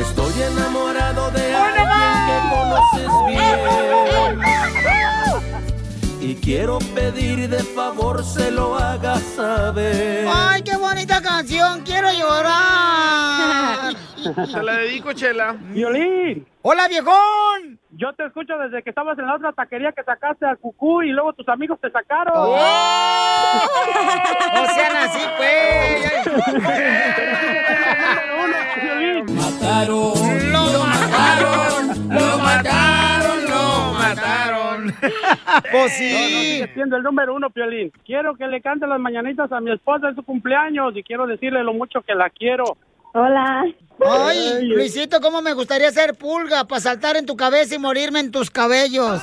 Estoy enamorado de alguien que conoces bien. y quiero pedir de favor se lo hagas saber. ¡Ay, qué bonita canción! ¡Quiero llorar! Se la dedico, Chela. Violín. ¡Hola, viejón! Yo te escucho desde que estabas en la otra taquería que sacaste al cucú y luego tus amigos te sacaron. ¡Oh! ¡No sean así, pues! Mataron, lo mataron, lo mataron, lo mataron. Pues sí. No, no, siendo el número uno, Piolín. Quiero que le cante las mañanitas a mi esposa en su cumpleaños y quiero decirle lo mucho que la quiero. Hola. Ay, Luisito, ¿cómo me gustaría ser pulga para saltar en tu cabeza y morirme en tus cabellos?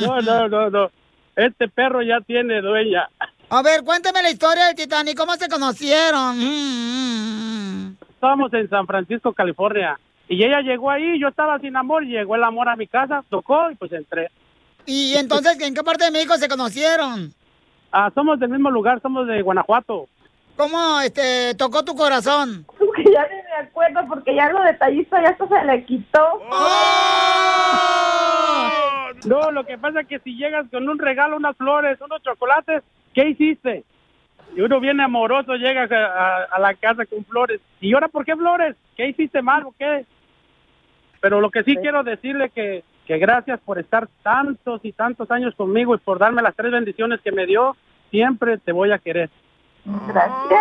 No, no, no, no. Este perro ya tiene dueña. A ver, cuéntame la historia del Titanic. ¿Cómo se conocieron? Mm, Estábamos en San Francisco, California. Y ella llegó ahí, yo estaba sin amor, llegó el amor a mi casa, tocó y pues entré. ¿Y entonces en qué parte de México se conocieron? Ah, somos del mismo lugar, somos de Guanajuato. ¿Cómo este tocó tu corazón? Que ya ni me acuerdo porque ya lo detallista ya se le quitó. No, lo que pasa es que si llegas con un regalo, unas flores, unos chocolates, ¿qué hiciste? Y uno viene amoroso, llega a, a- a la casa con flores. ¿Y ahora por qué flores? ¿Qué hiciste mal o qué? Pero lo que sí quiero decirle que, que gracias por estar tantos y tantos años conmigo y por darme las tres bendiciones que me dio. Siempre te voy a querer. Gracias.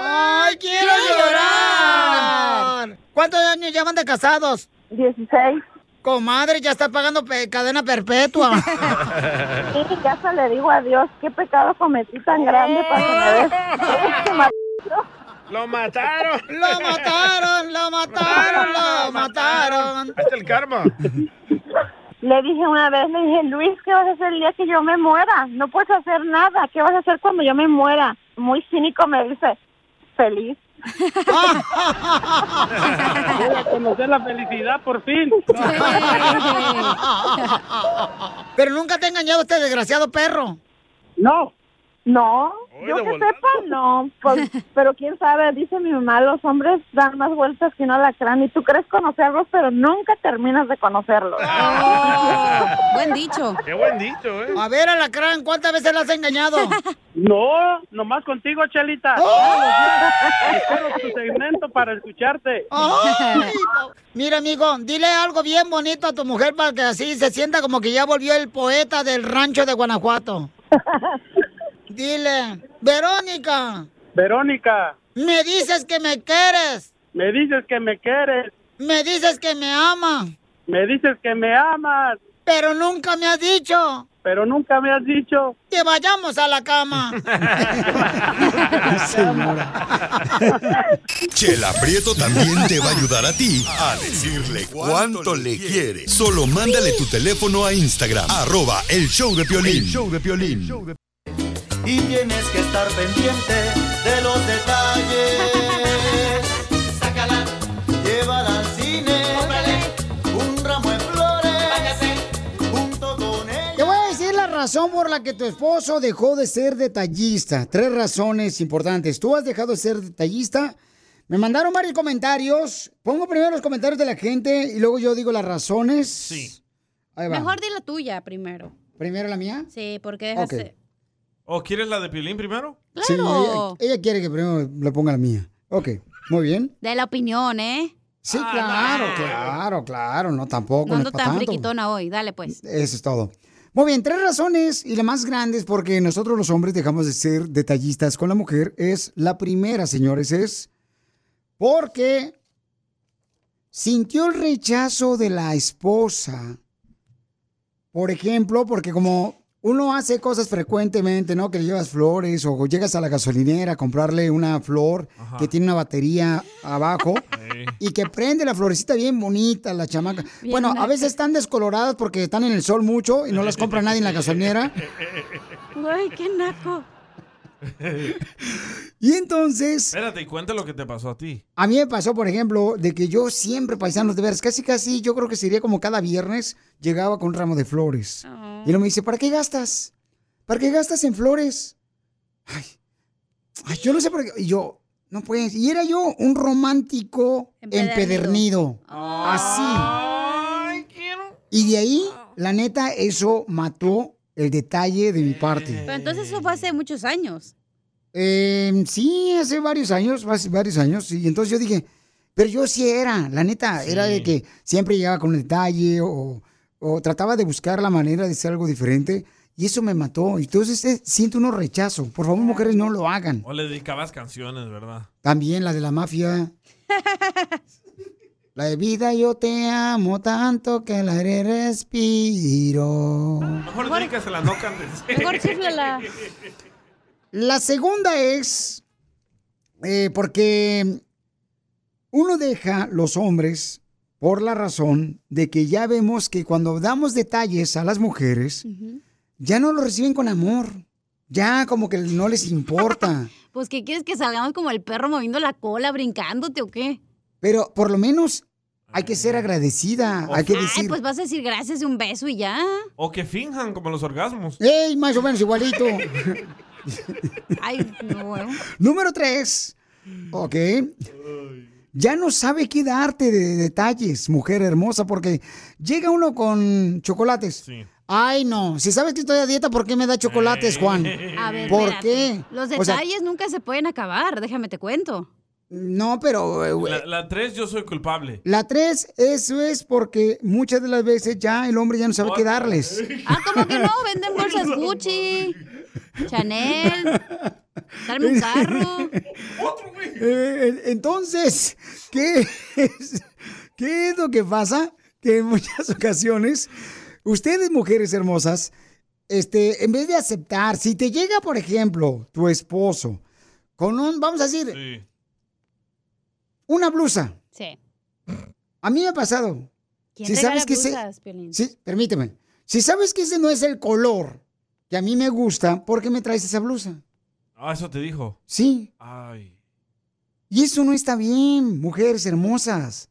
¡Ay, quiero llorar! ¿Cuántos años llevan de casados? Dieciséis. Comadre, ya está pagando pe- cadena perpetua. Sí, ya se le digo a Dios qué pecado cometí tan grande para que me des este. ¡Lo mataron! ¡Lo mataron! ¡Lo mataron! ¡Lo mataron! Ahí está el karma. Le dije una vez, le dije, Luis, ¿qué vas a hacer el día que yo me muera? No puedes hacer nada. ¿Qué vas a hacer cuando yo me muera? Muy cínico me dice, feliz. Voy a conocer la felicidad por fin. Pero nunca te ha engañado este desgraciado perro. No. No, yo que sepa, no. Pues, pero quién sabe, dice mi mamá, los hombres dan más vueltas que no la crean. Y tú crees conocerlos, pero nunca terminas de conocerlos. Buen dicho. Qué buen dicho, ¿eh? A ver, Alacrán, ¿cuántas veces le has engañado? No, nomás contigo, Chelita. ¡Oh! Espero tu segmento para escucharte. Mira, amigo, dile algo bien bonito a tu mujer para que así se sienta como que ya volvió el poeta del rancho de Guanajuato. Dile, Verónica, Verónica, me dices que me quieres, me dices que me quieres, me dices que me amas, me dices que me amas, pero nunca me has dicho pero nunca me has dicho. que vayamos a la cama. Chela Prieto también te va a ayudar a ti a decirle cuánto le quiere. Solo mándale tu teléfono a Instagram, arroba el show de Piolín. El show de Piolín. Y tienes que estar pendiente de los detalles. Sácala, llévala al cine. un ramo de flores. Junto con él. Te voy a decir la razón por la que tu esposo dejó de ser detallista. Tres razones importantes. ¿Tú has dejado de ser detallista? Me mandaron varios comentarios. Pongo primero los comentarios de la gente y luego yo digo las razones. Sí. Ahí va. Mejor di la tuya primero. ¿Primero la mía? Sí, porque. ¿O quieres la de Piolín primero? Sí, ella, ella quiere que primero le ponga la mía. Ok, muy bien. De la opinión, ¿eh? Sí, claro, claro, claro. No, tampoco. No No, ando pa' tan tanto. friquitona hoy. Dale, pues. Eso es todo. Muy bien, tres razones y la más grande es porque nosotros los hombres dejamos de ser detallistas con la mujer. Es la primera, señores, es porque sintió el rechazo de la esposa. Por ejemplo, porque como uno hace cosas frecuentemente, ¿no? Que le llevas flores o llegas a la gasolinera a comprarle una flor que tiene una batería abajo y que prende la florecita bien bonita, la chamaca. Bien bueno, a veces están descoloradas porque están en el sol mucho y no las compra nadie en la gasolinera. Güey, qué naco. Y entonces, Espérate, y cuenta lo que te pasó a ti. a mí me pasó, por ejemplo, de que yo siempre, paisanos de veras, casi casi, yo creo que sería como cada viernes, llegaba con un ramo de flores. Y él me dice, ¿para qué gastas? ¿Para qué gastas en flores? Ay, ay, yo no sé por qué. Y yo, no puedes. Y era yo un romántico Empedernido. empedernido. Así. Y de ahí la neta, eso mató el detalle de mi parte. Pero entonces eso fue hace muchos años. Eh, sí, hace varios años, hace varios años. Y entonces yo dije, pero yo sí era, la neta, era de que siempre llegaba con un detalle o, o trataba de buscar la manera de hacer algo diferente. Y eso me mató. Entonces eh, siento unos rechazo. Por favor, mujeres, no lo hagan. O le dedicabas canciones, ¿verdad? También la de la mafia. La de vida yo te amo tanto que el aire respiro. Mejor dedícasela, no cantes. Mejor chúflela. La segunda es eh, porque uno deja los hombres por la razón de que ya vemos que cuando damos detalles a las mujeres, ya no lo reciben con amor. Ya como que no les importa. Pues, ¿qué quieres que salgamos como el perro moviendo la cola, brincándote o qué? Pero por lo menos hay que ser agradecida. Hay que Ay, decir, pues vas a decir gracias un beso y ya. O que finjan como los orgasmos. ¡Ey! Más o menos igualito. Ay, no. Número tres. Ok. Ya no sabe qué darte de detalles, mujer hermosa, porque llega uno con chocolates. Ay, no. Si sabes que estoy a dieta, ¿por qué me da chocolates, Juan? A ver, ¿Por espérate. qué? Los O sea, detalles nunca se pueden acabar, déjame te cuento. No, pero eh, güey, La, la tres, yo soy culpable. la tres, eso es porque muchas de las veces ya el hombre ya no sabe qué darles. Ah, ¿cómo que no? Venden bolsas Gucci, Chanel, darme un carro. Eh, entonces, ¿qué es, ¿qué es lo que pasa? Que en muchas ocasiones, ustedes mujeres hermosas, este, en vez de aceptar, si te llega, por ejemplo, tu esposo, con un, vamos a decir, una blusa. Sí. A mí me ha pasado. ¿Quién Si sabes que ese- blusas, Piolín? Sí, permíteme. Si sabes que ese no es el color que a mí me gusta, ¿por qué me traes esa blusa? Ah, eso te dijo. Sí. Ay. Y eso no está bien, mujeres hermosas.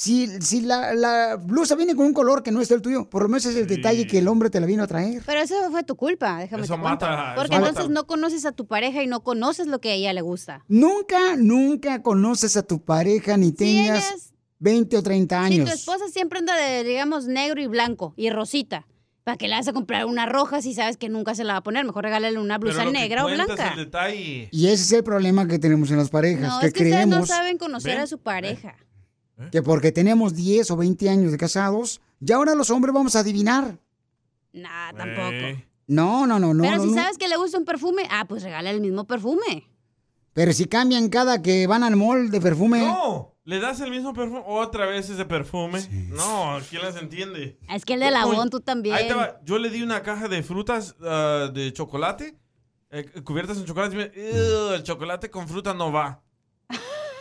Si, si la, la blusa viene con un color que no es el tuyo, por lo menos es el detalle que el hombre te la vino a traer. Pero eso fue tu culpa, déjame Eso te mata, Porque eso entonces mata. no conoces a tu pareja y no conoces lo que a ella le gusta. Nunca, nunca conoces a tu pareja ni tengas ellas- 20 o 30 Si años. tu esposa siempre anda de, digamos, negro y blanco y rosita, ¿para qué le vas a comprar una roja si sabes que nunca se la va a poner? Mejor regálale una blusa Pero lo que negra o blanca. Es el detalle. Y ese es el problema que tenemos en las parejas, No, que es que ustedes no saben conocer ¿Ven? a su pareja. Que porque tenemos 10 o 20 años de casados, ya ahora los hombres vamos a adivinar. Nah, tampoco. No, no, no, no. Pero no, si no. sabes que le gusta un perfume, ah, pues regala el mismo perfume. Pero si cambian cada que van al mall de perfume. No, le das el mismo perfume, otra vez ese perfume. No, ¿quién las entiende? Es que el de Labón, tú también. Ahí te va. Yo le di una caja de frutas ah, de chocolate, eh, cubiertas en chocolate. y me- "Ugh, el chocolate con fruta no va.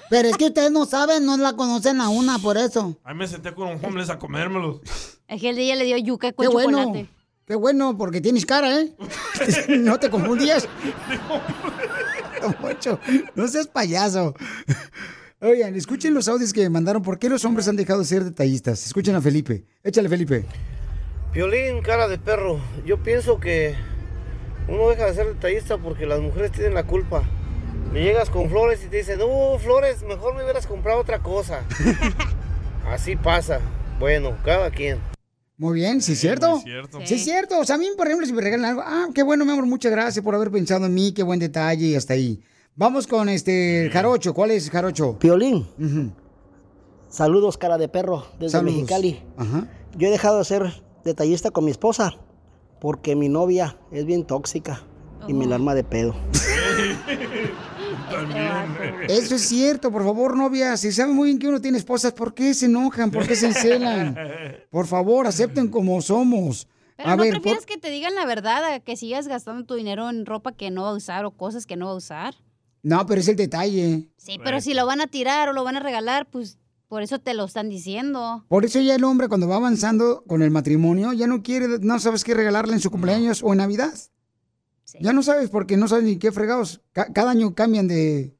Pero es que ustedes no saben, no la conocen a una por eso. Ahí me senté con un homeless a comérmelos. Es que el día le dio yuca con Qué bueno. Qué bueno, porque tienes cara, ¿eh? no te confundías. Poncho, no seas payaso. Oigan, escuchen los audios que me mandaron. ¿Por qué los hombres han dejado de ser detallistas? Escuchen a Felipe. Échale, Felipe. Violín, cara de perro. Yo pienso que uno deja de ser detallista porque las mujeres tienen la culpa. Le llegas con flores y te dicen, no, flores, mejor me hubieras comprado otra cosa. Así pasa. Bueno, cada quien. Muy bien, ¿sí es cierto? muy cierto. Sí es cierto. O sea, a mí, por ejemplo, si me regalan algo, ah, qué bueno, mi amor, muchas gracias por haber pensado en mí, qué buen detalle y hasta ahí. Vamos con este el Jarocho. ¿Cuál es Jarocho? Piolín. Saludos, cara de perro, desde Saludos. Mexicali. Ajá. Yo he dejado de ser detallista con mi esposa porque mi novia es bien tóxica y me la arma de pedo. Eso es cierto, por favor, novia. Si saben muy bien que uno tiene esposas, ¿por qué se enojan? ¿Por qué se encelan? Por favor, acepten como somos. Pero a no ver, por- prefieres que te digan la verdad a que sigas gastando tu dinero en ropa que no va a usar o cosas que no va a usar. no, pero es el detalle. Sí, pero si lo van a tirar o lo van a regalar, pues por eso te lo están diciendo. Por eso ya el hombre cuando va avanzando con el matrimonio ya no quiere, no sabes qué regalarle en su cumpleaños o en Navidad. Ya no sabes porque no sabes ni qué fregados. Ca- cada año cambian de,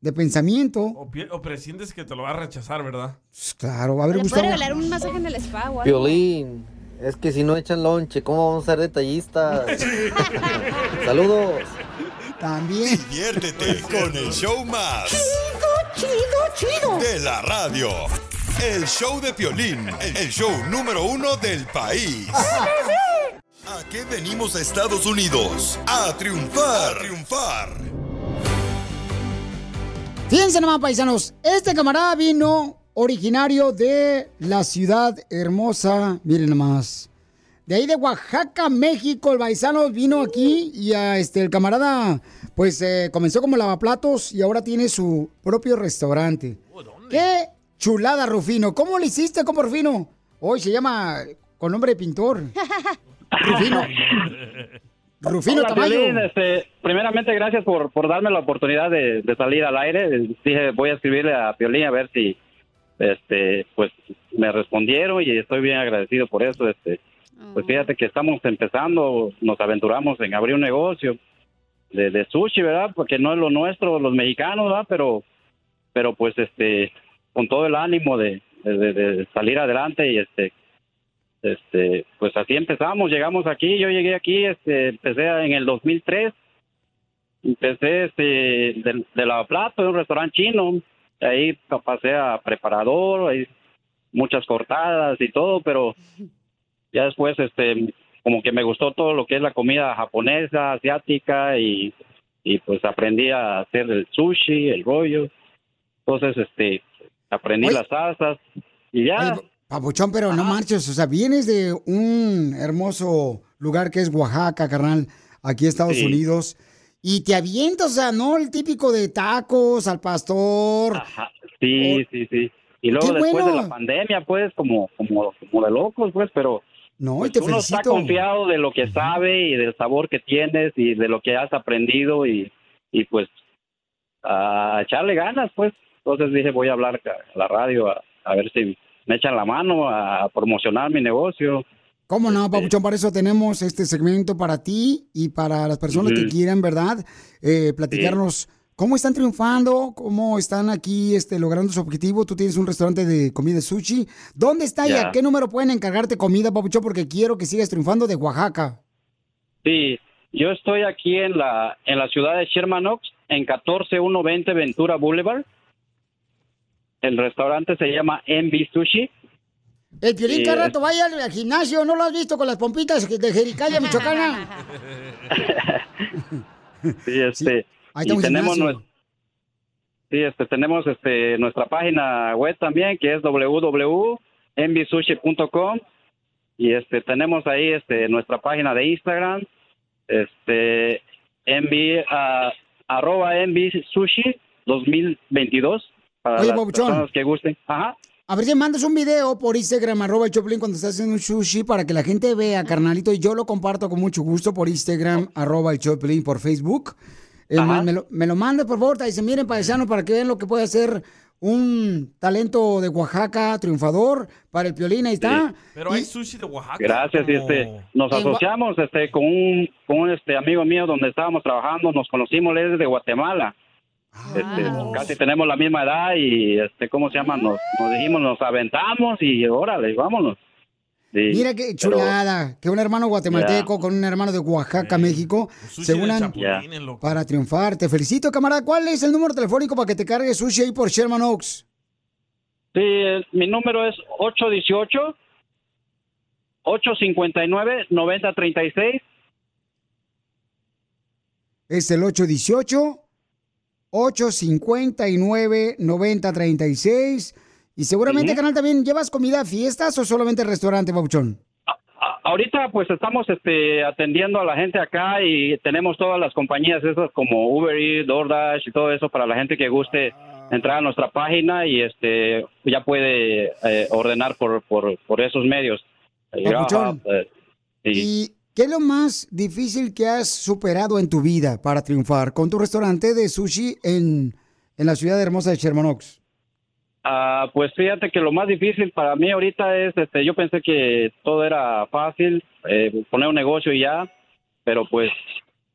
de pensamiento. O, o presientes que te lo va a rechazar, ¿verdad? Claro, a ver, Le puede Gustavo. regalar un masaje en el spa o algo. Violín, es que si no echan lonche, ¿cómo vamos a ser detallistas? Saludos. También. Diviértete con el show más. Chido, chido, chido. De la radio. el show de Piolín, el show número uno del país. ¿A qué venimos a Estados Unidos? A triunfar, a triunfar. Fíjense nomás, paisanos. Este camarada vino originario de la ciudad hermosa. Miren nomás. De ahí de Oaxaca, México, el paisano vino aquí y a este, el camarada, pues eh, comenzó como lavaplatos y ahora tiene su propio restaurante. ¡Qué chulada, Rufino! ¿Cómo lo hiciste, como Rufino? Hoy se llama con nombre de pintor. Rufino. Rufino Hola, Tamayo. Este, primeramente, gracias por, por darme la oportunidad de, de salir al aire. Dije, voy a escribirle a Piolín a ver si, este, pues, me respondieron y estoy bien agradecido por eso. Este, pues fíjate que estamos empezando, nos aventuramos en abrir un negocio de, de sushi, ¿verdad? Porque no es lo nuestro, los mexicanos, ¿verdad? Pero, pero pues, este, con todo el ánimo de- de salir adelante y este, este, pues así empezamos, llegamos aquí, yo llegué aquí, este, empecé en el 2003, empecé este, de, de lavaplato, de un restaurante chino, ahí pa- pasé a preparador, ahí muchas cortadas y todo, pero ya después, este, como que me gustó todo lo que es la comida japonesa, asiática y, y pues aprendí a hacer el sushi, el rollo, entonces, este, aprendí las salsas y ya. Oye, Papuchón, pero no marches, o sea, vienes de un hermoso lugar que es Oaxaca, carnal, aquí Estados Sí. Unidos, y te avientas, o sea, no el típico de tacos al pastor. Ajá, sí, sí, sí. Y luego después bueno. de la pandemia, pues, como, como, como de locos, pues, pero No, pues, te uno está confiado de lo que sabe y del sabor que tienes y de lo que has aprendido y, y pues, a echarle ganas, pues. Entonces dije, voy a hablar a la radio a, a ver si me echan la mano a promocionar mi negocio. ¿Cómo Este no, Papuchón? Para eso tenemos este segmento para ti y para las personas que quieran, ¿verdad? Eh, platicarnos cómo están triunfando, cómo están aquí este, logrando su objetivo. Tú tienes un restaurante de comida sushi. ¿Dónde está y a qué número pueden encargarte comida, Papuchón? Porque quiero que sigas triunfando de Oaxaca. Sí, yo estoy aquí en la, en la ciudad de Sherman Oaks, en 14120 Ventura Boulevard. El restaurante se llama MB Sushi. El Piolín Sí, cada rato vaya al gimnasio, ¿no lo has visto con las pompitas de Jericaya, Michoacana? Sí, este, ahí y tenemos sí, este, tenemos este nuestra página web también que es www.mbsushi.com y este tenemos ahí este nuestra página de Instagram, este mb ah, arroba mbsushi 2022 para Oye, las Pabuchón. personas que gusten. Ajá. A ver si mandas un video por Instagram, arroba el Choplin, cuando estás haciendo un sushi, para que la gente vea, carnalito, y yo lo comparto con mucho gusto por Instagram, arroba el Choplin, por Facebook. Más, me lo, me lo manda, por favor, te dice, miren, paisano, para que vean lo que puede hacer un talento de Oaxaca triunfador para el Piolín, ahí está. Pero hay sushi de Oaxaca. Gracias, y este, nos asociamos este con un, con un, este amigo mío donde estábamos trabajando, nos conocimos él es de Guatemala. Este, casi tenemos la misma edad y este, ¿cómo se llama? Nos, nos dijimos, nos aventamos y órale, vámonos. Sí, Mira qué pero- chulada, que un hermano guatemalteco con un hermano de Oaxaca, México, se unan para triunfar. Te felicito, camarada. ¿Cuál es el número telefónico para que te cargue sushi ahí por Sherman Oaks? Sí, el- mi número es 818 859 9036 Es el 818-859-9036. Y seguramente, canal, también llevas comida a fiestas o solamente restaurante, Bauchón. A- Ahorita pues estamos este atendiendo a la gente acá y tenemos todas las compañías esas como Uber Eats, DoorDash y todo eso para la gente que guste entrar a nuestra página y este ya puede eh, ordenar por, por, por esos medios. Papuchón. sí. ¿Y qué es lo más difícil que has superado en tu vida para triunfar con tu restaurante de sushi en, en la ciudad hermosa de Sherman Oaks? Ah, pues fíjate que lo más difícil para mí ahorita es, este, yo pensé que todo era fácil, eh, poner un negocio y ya, pero pues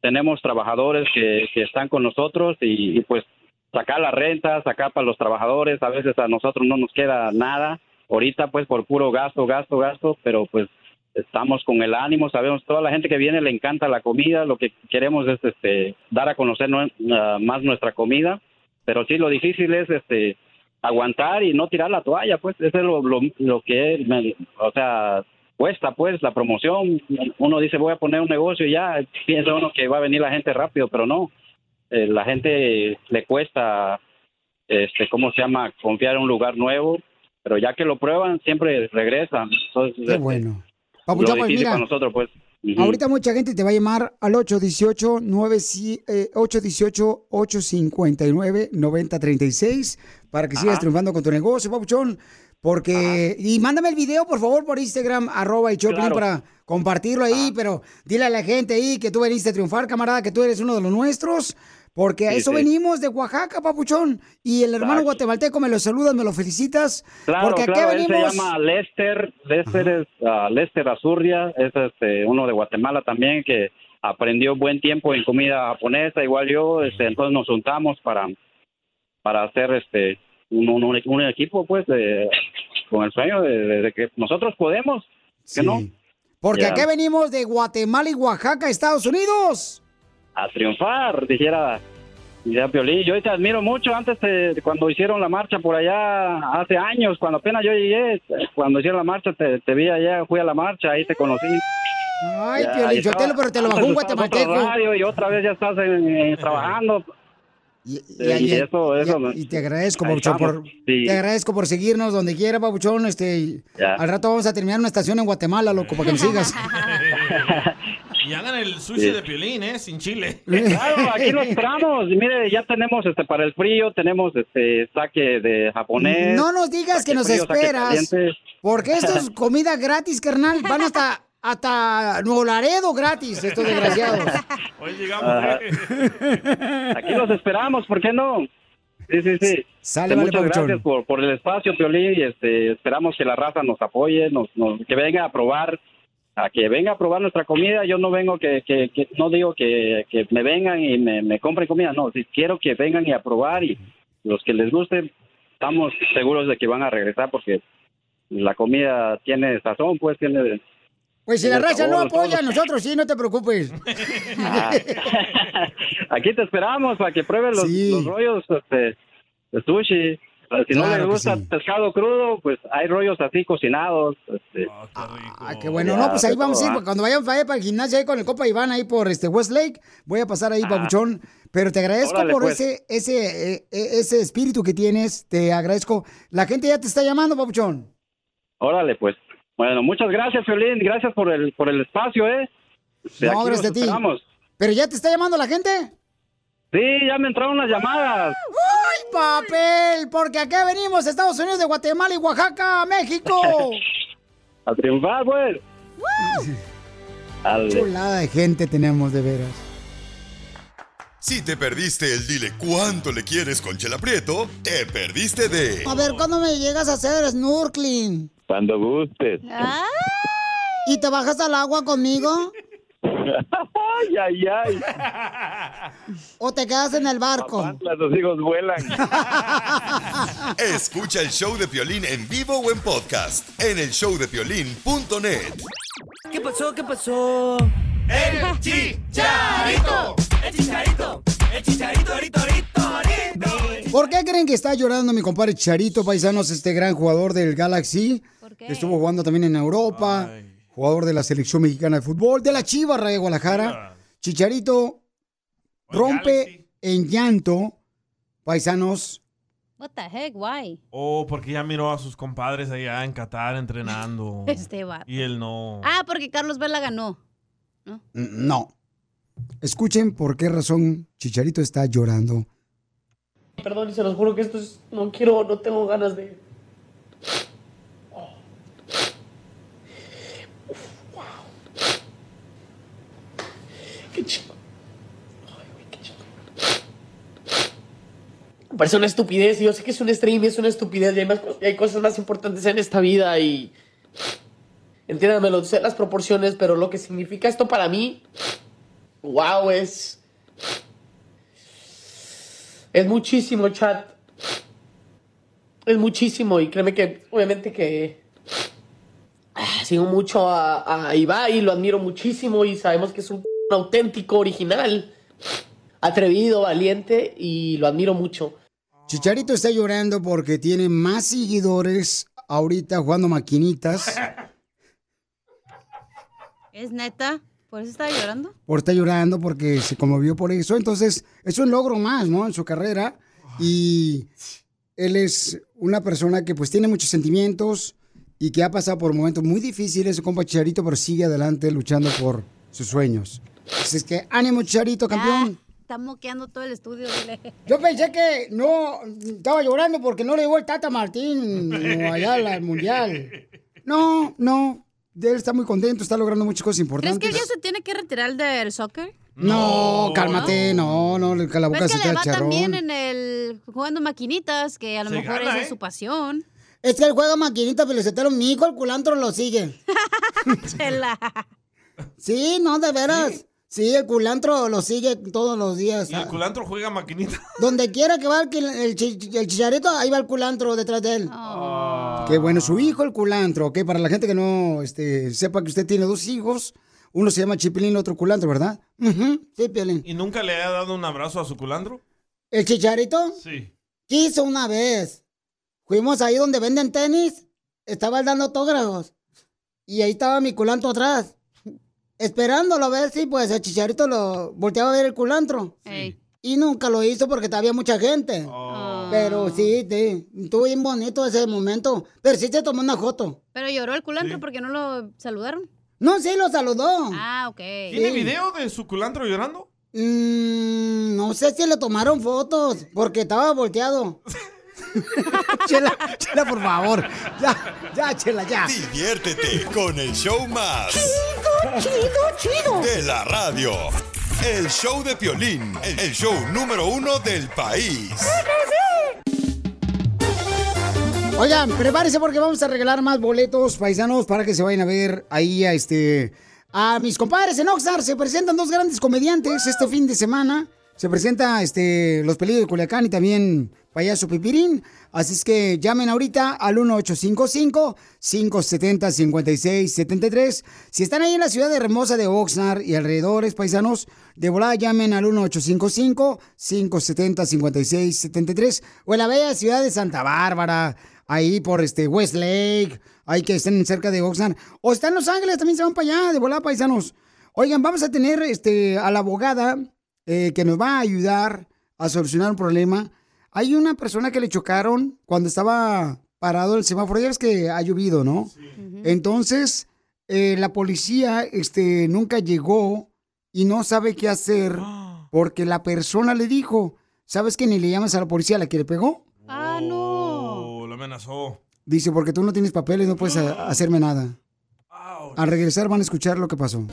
tenemos trabajadores que, que están con nosotros y, y, pues sacar la renta, sacar para los trabajadores, a veces a nosotros no nos queda nada, ahorita pues por puro gasto, gasto, gasto, pero pues estamos con el ánimo, sabemos, toda la gente que viene le encanta la comida, lo que queremos es este dar a conocer ah, más nuestra comida, pero sí lo difícil es este aguantar y no tirar la toalla, pues eso es lo, lo, lo que me- o sea, cuesta pues la promoción. Uno dice voy a poner un negocio y ya, piensa uno que va a venir la gente rápido, pero no. Eh, la gente le cuesta, este, ¿cómo se llama? Confiar en un lugar nuevo, pero ya que lo prueban siempre regresan. Entonces, Qué este, bueno. Lo Papuchón, pues difícil mira, para nosotros pues. Ujú. ahorita mucha gente te va a llamar al 818-9, 818-859-9036 para que sigas triunfando con tu negocio, Papuchón. Porque, y mándame el video, por favor, por Instagram, arroba y Claro. para compartirlo ahí, pero dile a la gente ahí que tú veniste a triunfar, camarada, que tú eres uno de los nuestros, porque a Sí, eso sí. venimos de Oaxaca, Papuchón. Y el hermano Exacto. guatemalteco me lo saludas, me lo felicitas, Claro, porque claro, venimos... se llama Lester, Lester es ah, Lester Azurria, es este, uno de Guatemala también que aprendió buen tiempo en comida japonesa, igual yo, este, entonces nos juntamos para para hacer este un, un, un- un equipo pues de, con el sueño de, de- de que nosotros podemos, que no, Porque aquí venimos de Guatemala y Oaxaca, Estados Unidos. A triunfar, dijera dijera Piolín. Yo te admiro mucho antes de, cuando hicieron la marcha por allá hace años, cuando apenas yo llegué, cuando hicieron la marcha te, te vi allá, fui a la marcha, ahí te conocí. Ay, Ya, Piolín ahí Sotelo, estaba- pero te lo bajó un guatemalteco. radio y otra vez ya estás en- en- trabajando. Y, Eh, y eso, eso. y te agradezco, Pabuchón, por, sí. te agradezco por seguirnos donde quiera, Pabuchón. Este, al rato vamos a terminar una estación en Guatemala, loco, para que me sigas. Y hagan el sushi Sí. de piolín, ¿eh? Sin chile. Claro, aquí lo esperamos. Y Mire, ya tenemos este para el frío, tenemos este saque de japonés. No nos digas que nos frío, esperas, porque esto es comida gratis, carnal. Van hasta, hasta Nuevo Laredo gratis, estos desgraciados. Hoy llegamos. ¿eh? Aquí los esperamos, ¿por qué no? Sí, sí, sí. Sale, Este, vale, Muchas Pabuchón. gracias por, por el espacio, Piolín, y este, esperamos que la raza nos apoye, nos, nos- que venga a probar, a que venga a probar nuestra comida. Yo no vengo que, que, que- no digo que, que me vengan y me, me compren comida, no, sí quiero que vengan y a probar y los que les guste, estamos seguros de que van a regresar porque la comida tiene sazón, pues tiene... Pues si la raza no apoya, todo. nosotros sí, no te preocupes. Ah. Aquí te esperamos para que prueben los, Sí. los rollos este, de sushi. Si no Claro le que gusta sí. pescado crudo, pues hay rollos así cocinados. Este, Ah, qué bueno, Ya, no, pues ahí vamos a ir, ¿ah? porque cuando vayan para, allá, para el gimnasio ahí con el Copa Iván ahí por este Westlake, voy a pasar ahí, Ah. Pabuchón. Pero te agradezco Órale, por pues. ese, ese, eh, eh, ese espíritu que tienes, te agradezco. La gente ya te está llamando, Pabuchón. órale, pues. Bueno, muchas gracias, Fiolín. Gracias por el, por el espacio, ¿eh? De No, gracias a ti. esperamos. ¿Pero ya te está llamando la gente? Sí, ya me entraron las llamadas. ¡Ay, papel! Porque acá venimos, Estados Unidos, de Guatemala y Oaxaca, México. A triunfar, pues. Dale. Chulada de gente tenemos, de veras. Si te perdiste el dile cuánto le quieres con Chela Prieto, te perdiste de A ver, ¿cuándo me llegas a hacer snorkeling? Cuando gustes. ¿Y te bajas al agua conmigo? ay, ay, ay. ¿O te quedas en el barco? Los hijos vuelan. Escucha el show de Piolín en vivo o en podcast en el showdepiolín.net. ¿Qué pasó? ¿Qué pasó? El chicharito, el chicharito, el chicharito, ahorita, ahorita, ¿Por qué creen que está llorando mi compadre Charito Paisanos, este gran jugador del Galaxy? Que estuvo jugando también en Europa, jugador de la selección mexicana de fútbol, de la Chivas de Guadalajara. Chicharito rompe en llanto, paisanos. What the heck, why? Oh, porque ya miró a sus compadres allá en Qatar entrenando. Este vato. Y él no. Ah, porque Carlos Vela ganó. No. Escuchen por qué razón Chicharito está llorando. Perdón, y se los juro que esto es. No quiero, no tengo ganas de. Qué chido. Ay, güey, qué chido. Me parece una estupidez. Yo sé que es un stream y es una estupidez. Y hay, más y hay cosas más importantes en esta vida. Y. Entiéndanmelo, sé las proporciones, pero lo que significa esto para mí. Wow, es. Es muchísimo, chat. Es muchísimo. Y créeme que, obviamente, que. ah, Sigo mucho a, a lo admiro muchísimo y sabemos que es un auténtico, original, atrevido, valiente y lo admiro mucho. Chicharito está llorando porque tiene más seguidores ahorita jugando maquinitas. ¿Es neta? ¿Por eso estaba llorando? Por está llorando porque se conmovió por eso. Entonces, es un logro más, ¿no? En su carrera. Y él es una persona que pues tiene muchos sentimientos y que ha pasado por momentos muy difíciles, su compa Chicharito, pero sigue adelante luchando por sus sueños. Así es que, ánimo Chicharito, campeón. Está moqueando todo el estudio. dile. Yo pensé que no, estaba llorando porque no le llegó el Tata Martín no, allá al Mundial. No, no, él está muy contento, está logrando muchas cosas ¿Crees importantes. que él ya se tiene que retirar del soccer? No, cálmate, no, no, que la boca ¿Ves se que le queda va charrón. también en el jugando maquinitas, que a lo Se mejor gana, esa ¿eh? es su pasión? Es que él juega maquinita, pero mi hijo el culantro lo sigue. Chela. Sí, no, de veras. Sí, el culantro lo sigue todos los días. Y el culantro juega maquinita. Donde quiera que va el, chicharito, ahí va el culantro detrás de él. Oh. Qué bueno, su hijo el culantro, ¿ok? Para la gente que no este, sepa que usted tiene dos hijos, uno se llama Chipilín, el otro culantro, ¿verdad? Ujú, Sí, Piolín. ¿Y nunca le ha dado un abrazo a su culantro? ¿El chicharito? Sí. Quiso una vez. Fuimos ahí donde venden tenis, estaba dando autógrafos. Y ahí estaba mi culantro atrás. Esperándolo a ver si pues el chicharito lo volteaba a ver el culantro. Y nunca lo hizo porque había mucha gente. Pero sí, sí, estuvo bien bonito ese momento. Pero sí se tomó una foto. Pero lloró el culantro porque no lo saludaron. No, sí, lo saludó. Ah, ok. ¿Tiene video de su culantro llorando? Mm, no sé si le tomaron fotos porque estaba volteado. chela, chela, por favor. Ya, ya, chela, ya. Diviértete con el show más. Chido, chido, De la radio. El show de Piolín, el show número uno del país. Oigan, prepárense porque vamos a regalar más boletos paisanos para que se vayan a ver ahí a este a mis compadres en Oxnard. Se presentan dos grandes comediantes este fin de semana. Se presenta este Los Pelillos de Culiacán y también Payaso Pipirín. Así es que llamen ahorita al 1855-570-5673. Si están ahí en la ciudad de Hermosa de Oxnard y alrededores, paisanos, de volada llamen al 1855-570-5673. O en la bella ciudad de Santa Bárbara, ahí por este Westlake, ahí que estén cerca de Oxnard. O están en Los Ángeles, también se van para allá, de volada, paisanos. Oigan, vamos a tener este, a la abogada eh, que nos va a ayudar a solucionar un problema. Hay una persona que le chocaron cuando estaba parado el semáforo. Ya ves que ha llovido, ¿no? Entonces, eh, la policía este, nunca llegó y no sabe qué hacer porque la persona le dijo, ¿sabes que ni le llamas a la policía a la que le pegó? Ah, no. Oh, lo amenazó. Dice, porque tú no tienes papeles, no puedes a- hacerme nada. Al regresar van a escuchar lo que pasó.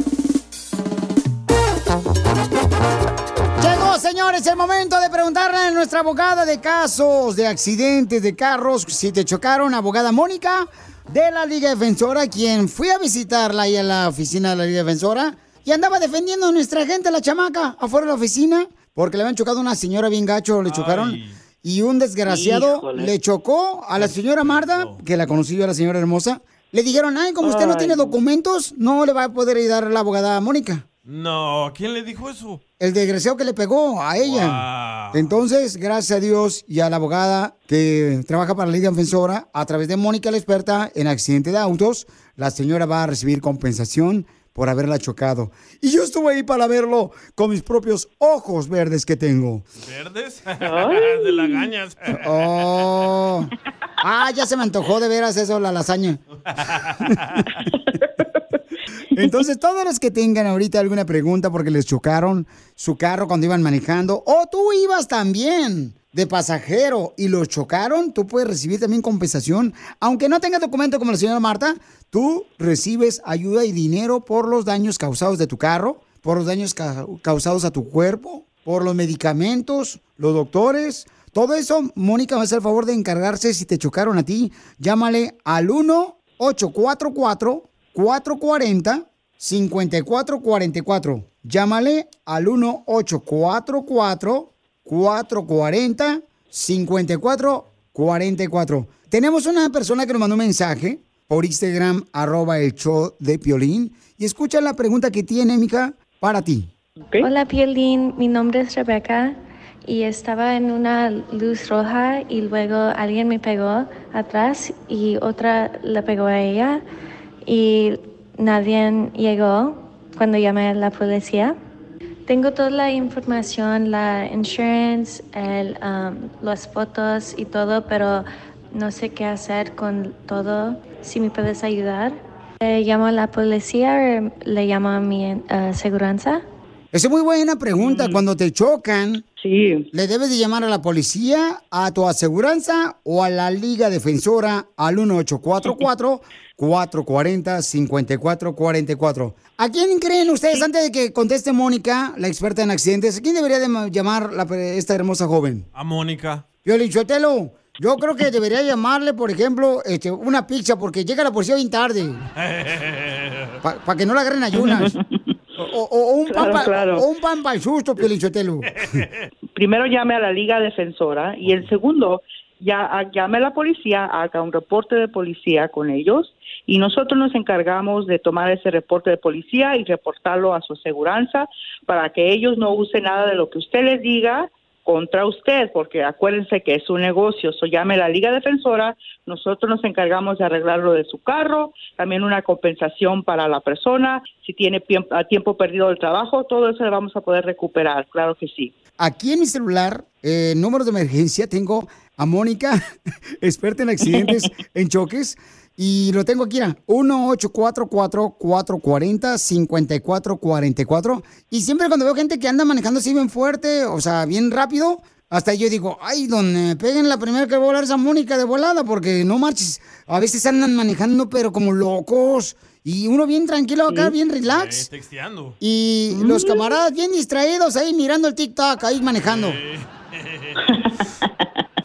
Señores, el momento de preguntarle a nuestra abogada de casos de accidentes de carros, si te chocaron, abogada Mónica de la Liga Defensora, quien fui a visitarla ahí a la oficina de la Liga Defensora y andaba defendiendo a nuestra gente, la chamaca, afuera de la oficina, porque le habían chocado a una señora bien gacho, le chocaron. Y un desgraciado Híjole. le chocó a la señora Marta, que la conocí yo, a la señora hermosa. Le dijeron, ay, como usted no Ay. tiene documentos, no le va a poder ayudar a la abogada Mónica. No, ¿quién le dijo eso? El desgraciado que le pegó a ella. Entonces, gracias a Dios y a la abogada que trabaja para la Liga Defensora, a través de Mónica, la experta en accidente de autos, la señora va a recibir compensación por haberla chocado. Y yo estuve ahí para verlo con mis propios ojos verdes que tengo. ¿Verdes? de lagañas. Oh. Ah, ya se me antojó de veras eso, la lasaña. Entonces, todos los que tengan ahorita alguna pregunta porque les chocaron su carro cuando iban manejando, o tú ibas también de pasajero y los chocaron, tú puedes recibir también compensación. Aunque no tengas documento como la señora Marta, tú recibes ayuda y dinero por los daños causados de tu carro, por los daños ca- causados a tu cuerpo, por los medicamentos, los doctores. Todo eso, Mónica va a hacer el favor de encargarse si te chocaron a ti. Llámale al 1-844-440-5444. Llámale al 1-844-440-5444. Tenemos una persona que nos mandó un mensaje por Instagram, arroba el show de Piolín. Y escucha la pregunta que tiene, mija, para ti. Hola Piolín, mi nombre es Rebeca y estaba en una luz roja y luego alguien me pegó atrás y otra le pegó a ella y nadie llegó cuando llamé a la policía. Tengo toda la información, la insurance, el, um, las fotos y todo, pero no sé qué hacer con todo. Si me puedes ayudar. ¿Le llamo a la policía le llamo a mi uh? Esa es muy buena pregunta. Cuando te chocan, ¿le debes de llamar a la policía, a tu aseguranza o a la Liga Defensora al 1844-440-5444? ¿A quién creen ustedes, antes de que conteste Mónica, la experta en accidentes, a quién debería de ma- llamar la- esta hermosa joven? A Mónica. Piolín Sotelo, yo creo que debería llamarle, por ejemplo, este, una pizza, porque llega la policía bien tarde, para que no la agarren ayunas. O, un Claro, pan pa- claro. o un pan para el susto, Piolín Sotelo. Primero llame a la Liga Defensora y el segundo, ya llame a la policía, haga un reporte de policía con ellos y nosotros nos encargamos de tomar ese reporte de policía y reportarlo a su aseguranza para que ellos no usen nada de lo que usted les diga contra usted, porque acuérdense que es un negocio, so llame a la Liga Defensora, nosotros nos encargamos de arreglar lo de su carro, también una compensación para la persona, si tiene tiempo perdido del trabajo, todo eso le vamos a poder recuperar, claro que sí. Aquí en mi celular, eh, número de emergencia, tengo a Mónica, experta en accidentes, en choques, y lo tengo aquí, mira, 1844-440-5444. Y siempre cuando veo gente que anda manejando así bien fuerte, o sea, bien rápido, hasta yo digo, ay, donde peguen la primera que voy a hablar es a Mónica de volada, porque no marches, a veces andan manejando, pero como locos, y uno bien tranquilo acá, bien relax. Eh, texteando. Y los camaradas bien distraídos ahí mirando el TikTok, ahí manejando.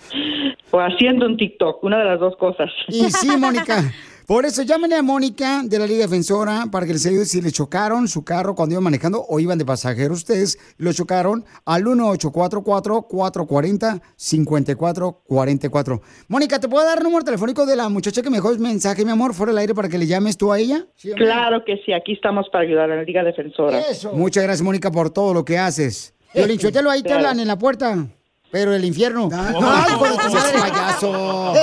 O haciendo un TikTok, una de las dos cosas. Y sí, Mónica. Por eso llámenle a Mónica de la Liga Defensora para que les ayude si le chocaron su carro cuando iban manejando o iban de pasajeros ustedes, lo chocaron al 1844-440-5444. Mónica, ¿te puedo dar el número telefónico de la muchacha que me dejó el mensaje, mi amor, fuera del aire para que le llames tú a ella? Claro que sí, aquí estamos para ayudar a la Liga Defensora. Muchas gracias, Mónica, por todo lo que haces. Sotelo, ahí te Claro. hablan en la puerta. Pero el infierno. ¡Ay, hijo de tu madre, payaso!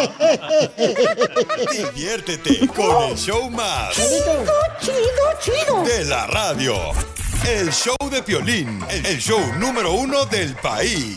Diviértete con el show más. Chido, chido, De la radio. El show de Piolín. El show número uno del país.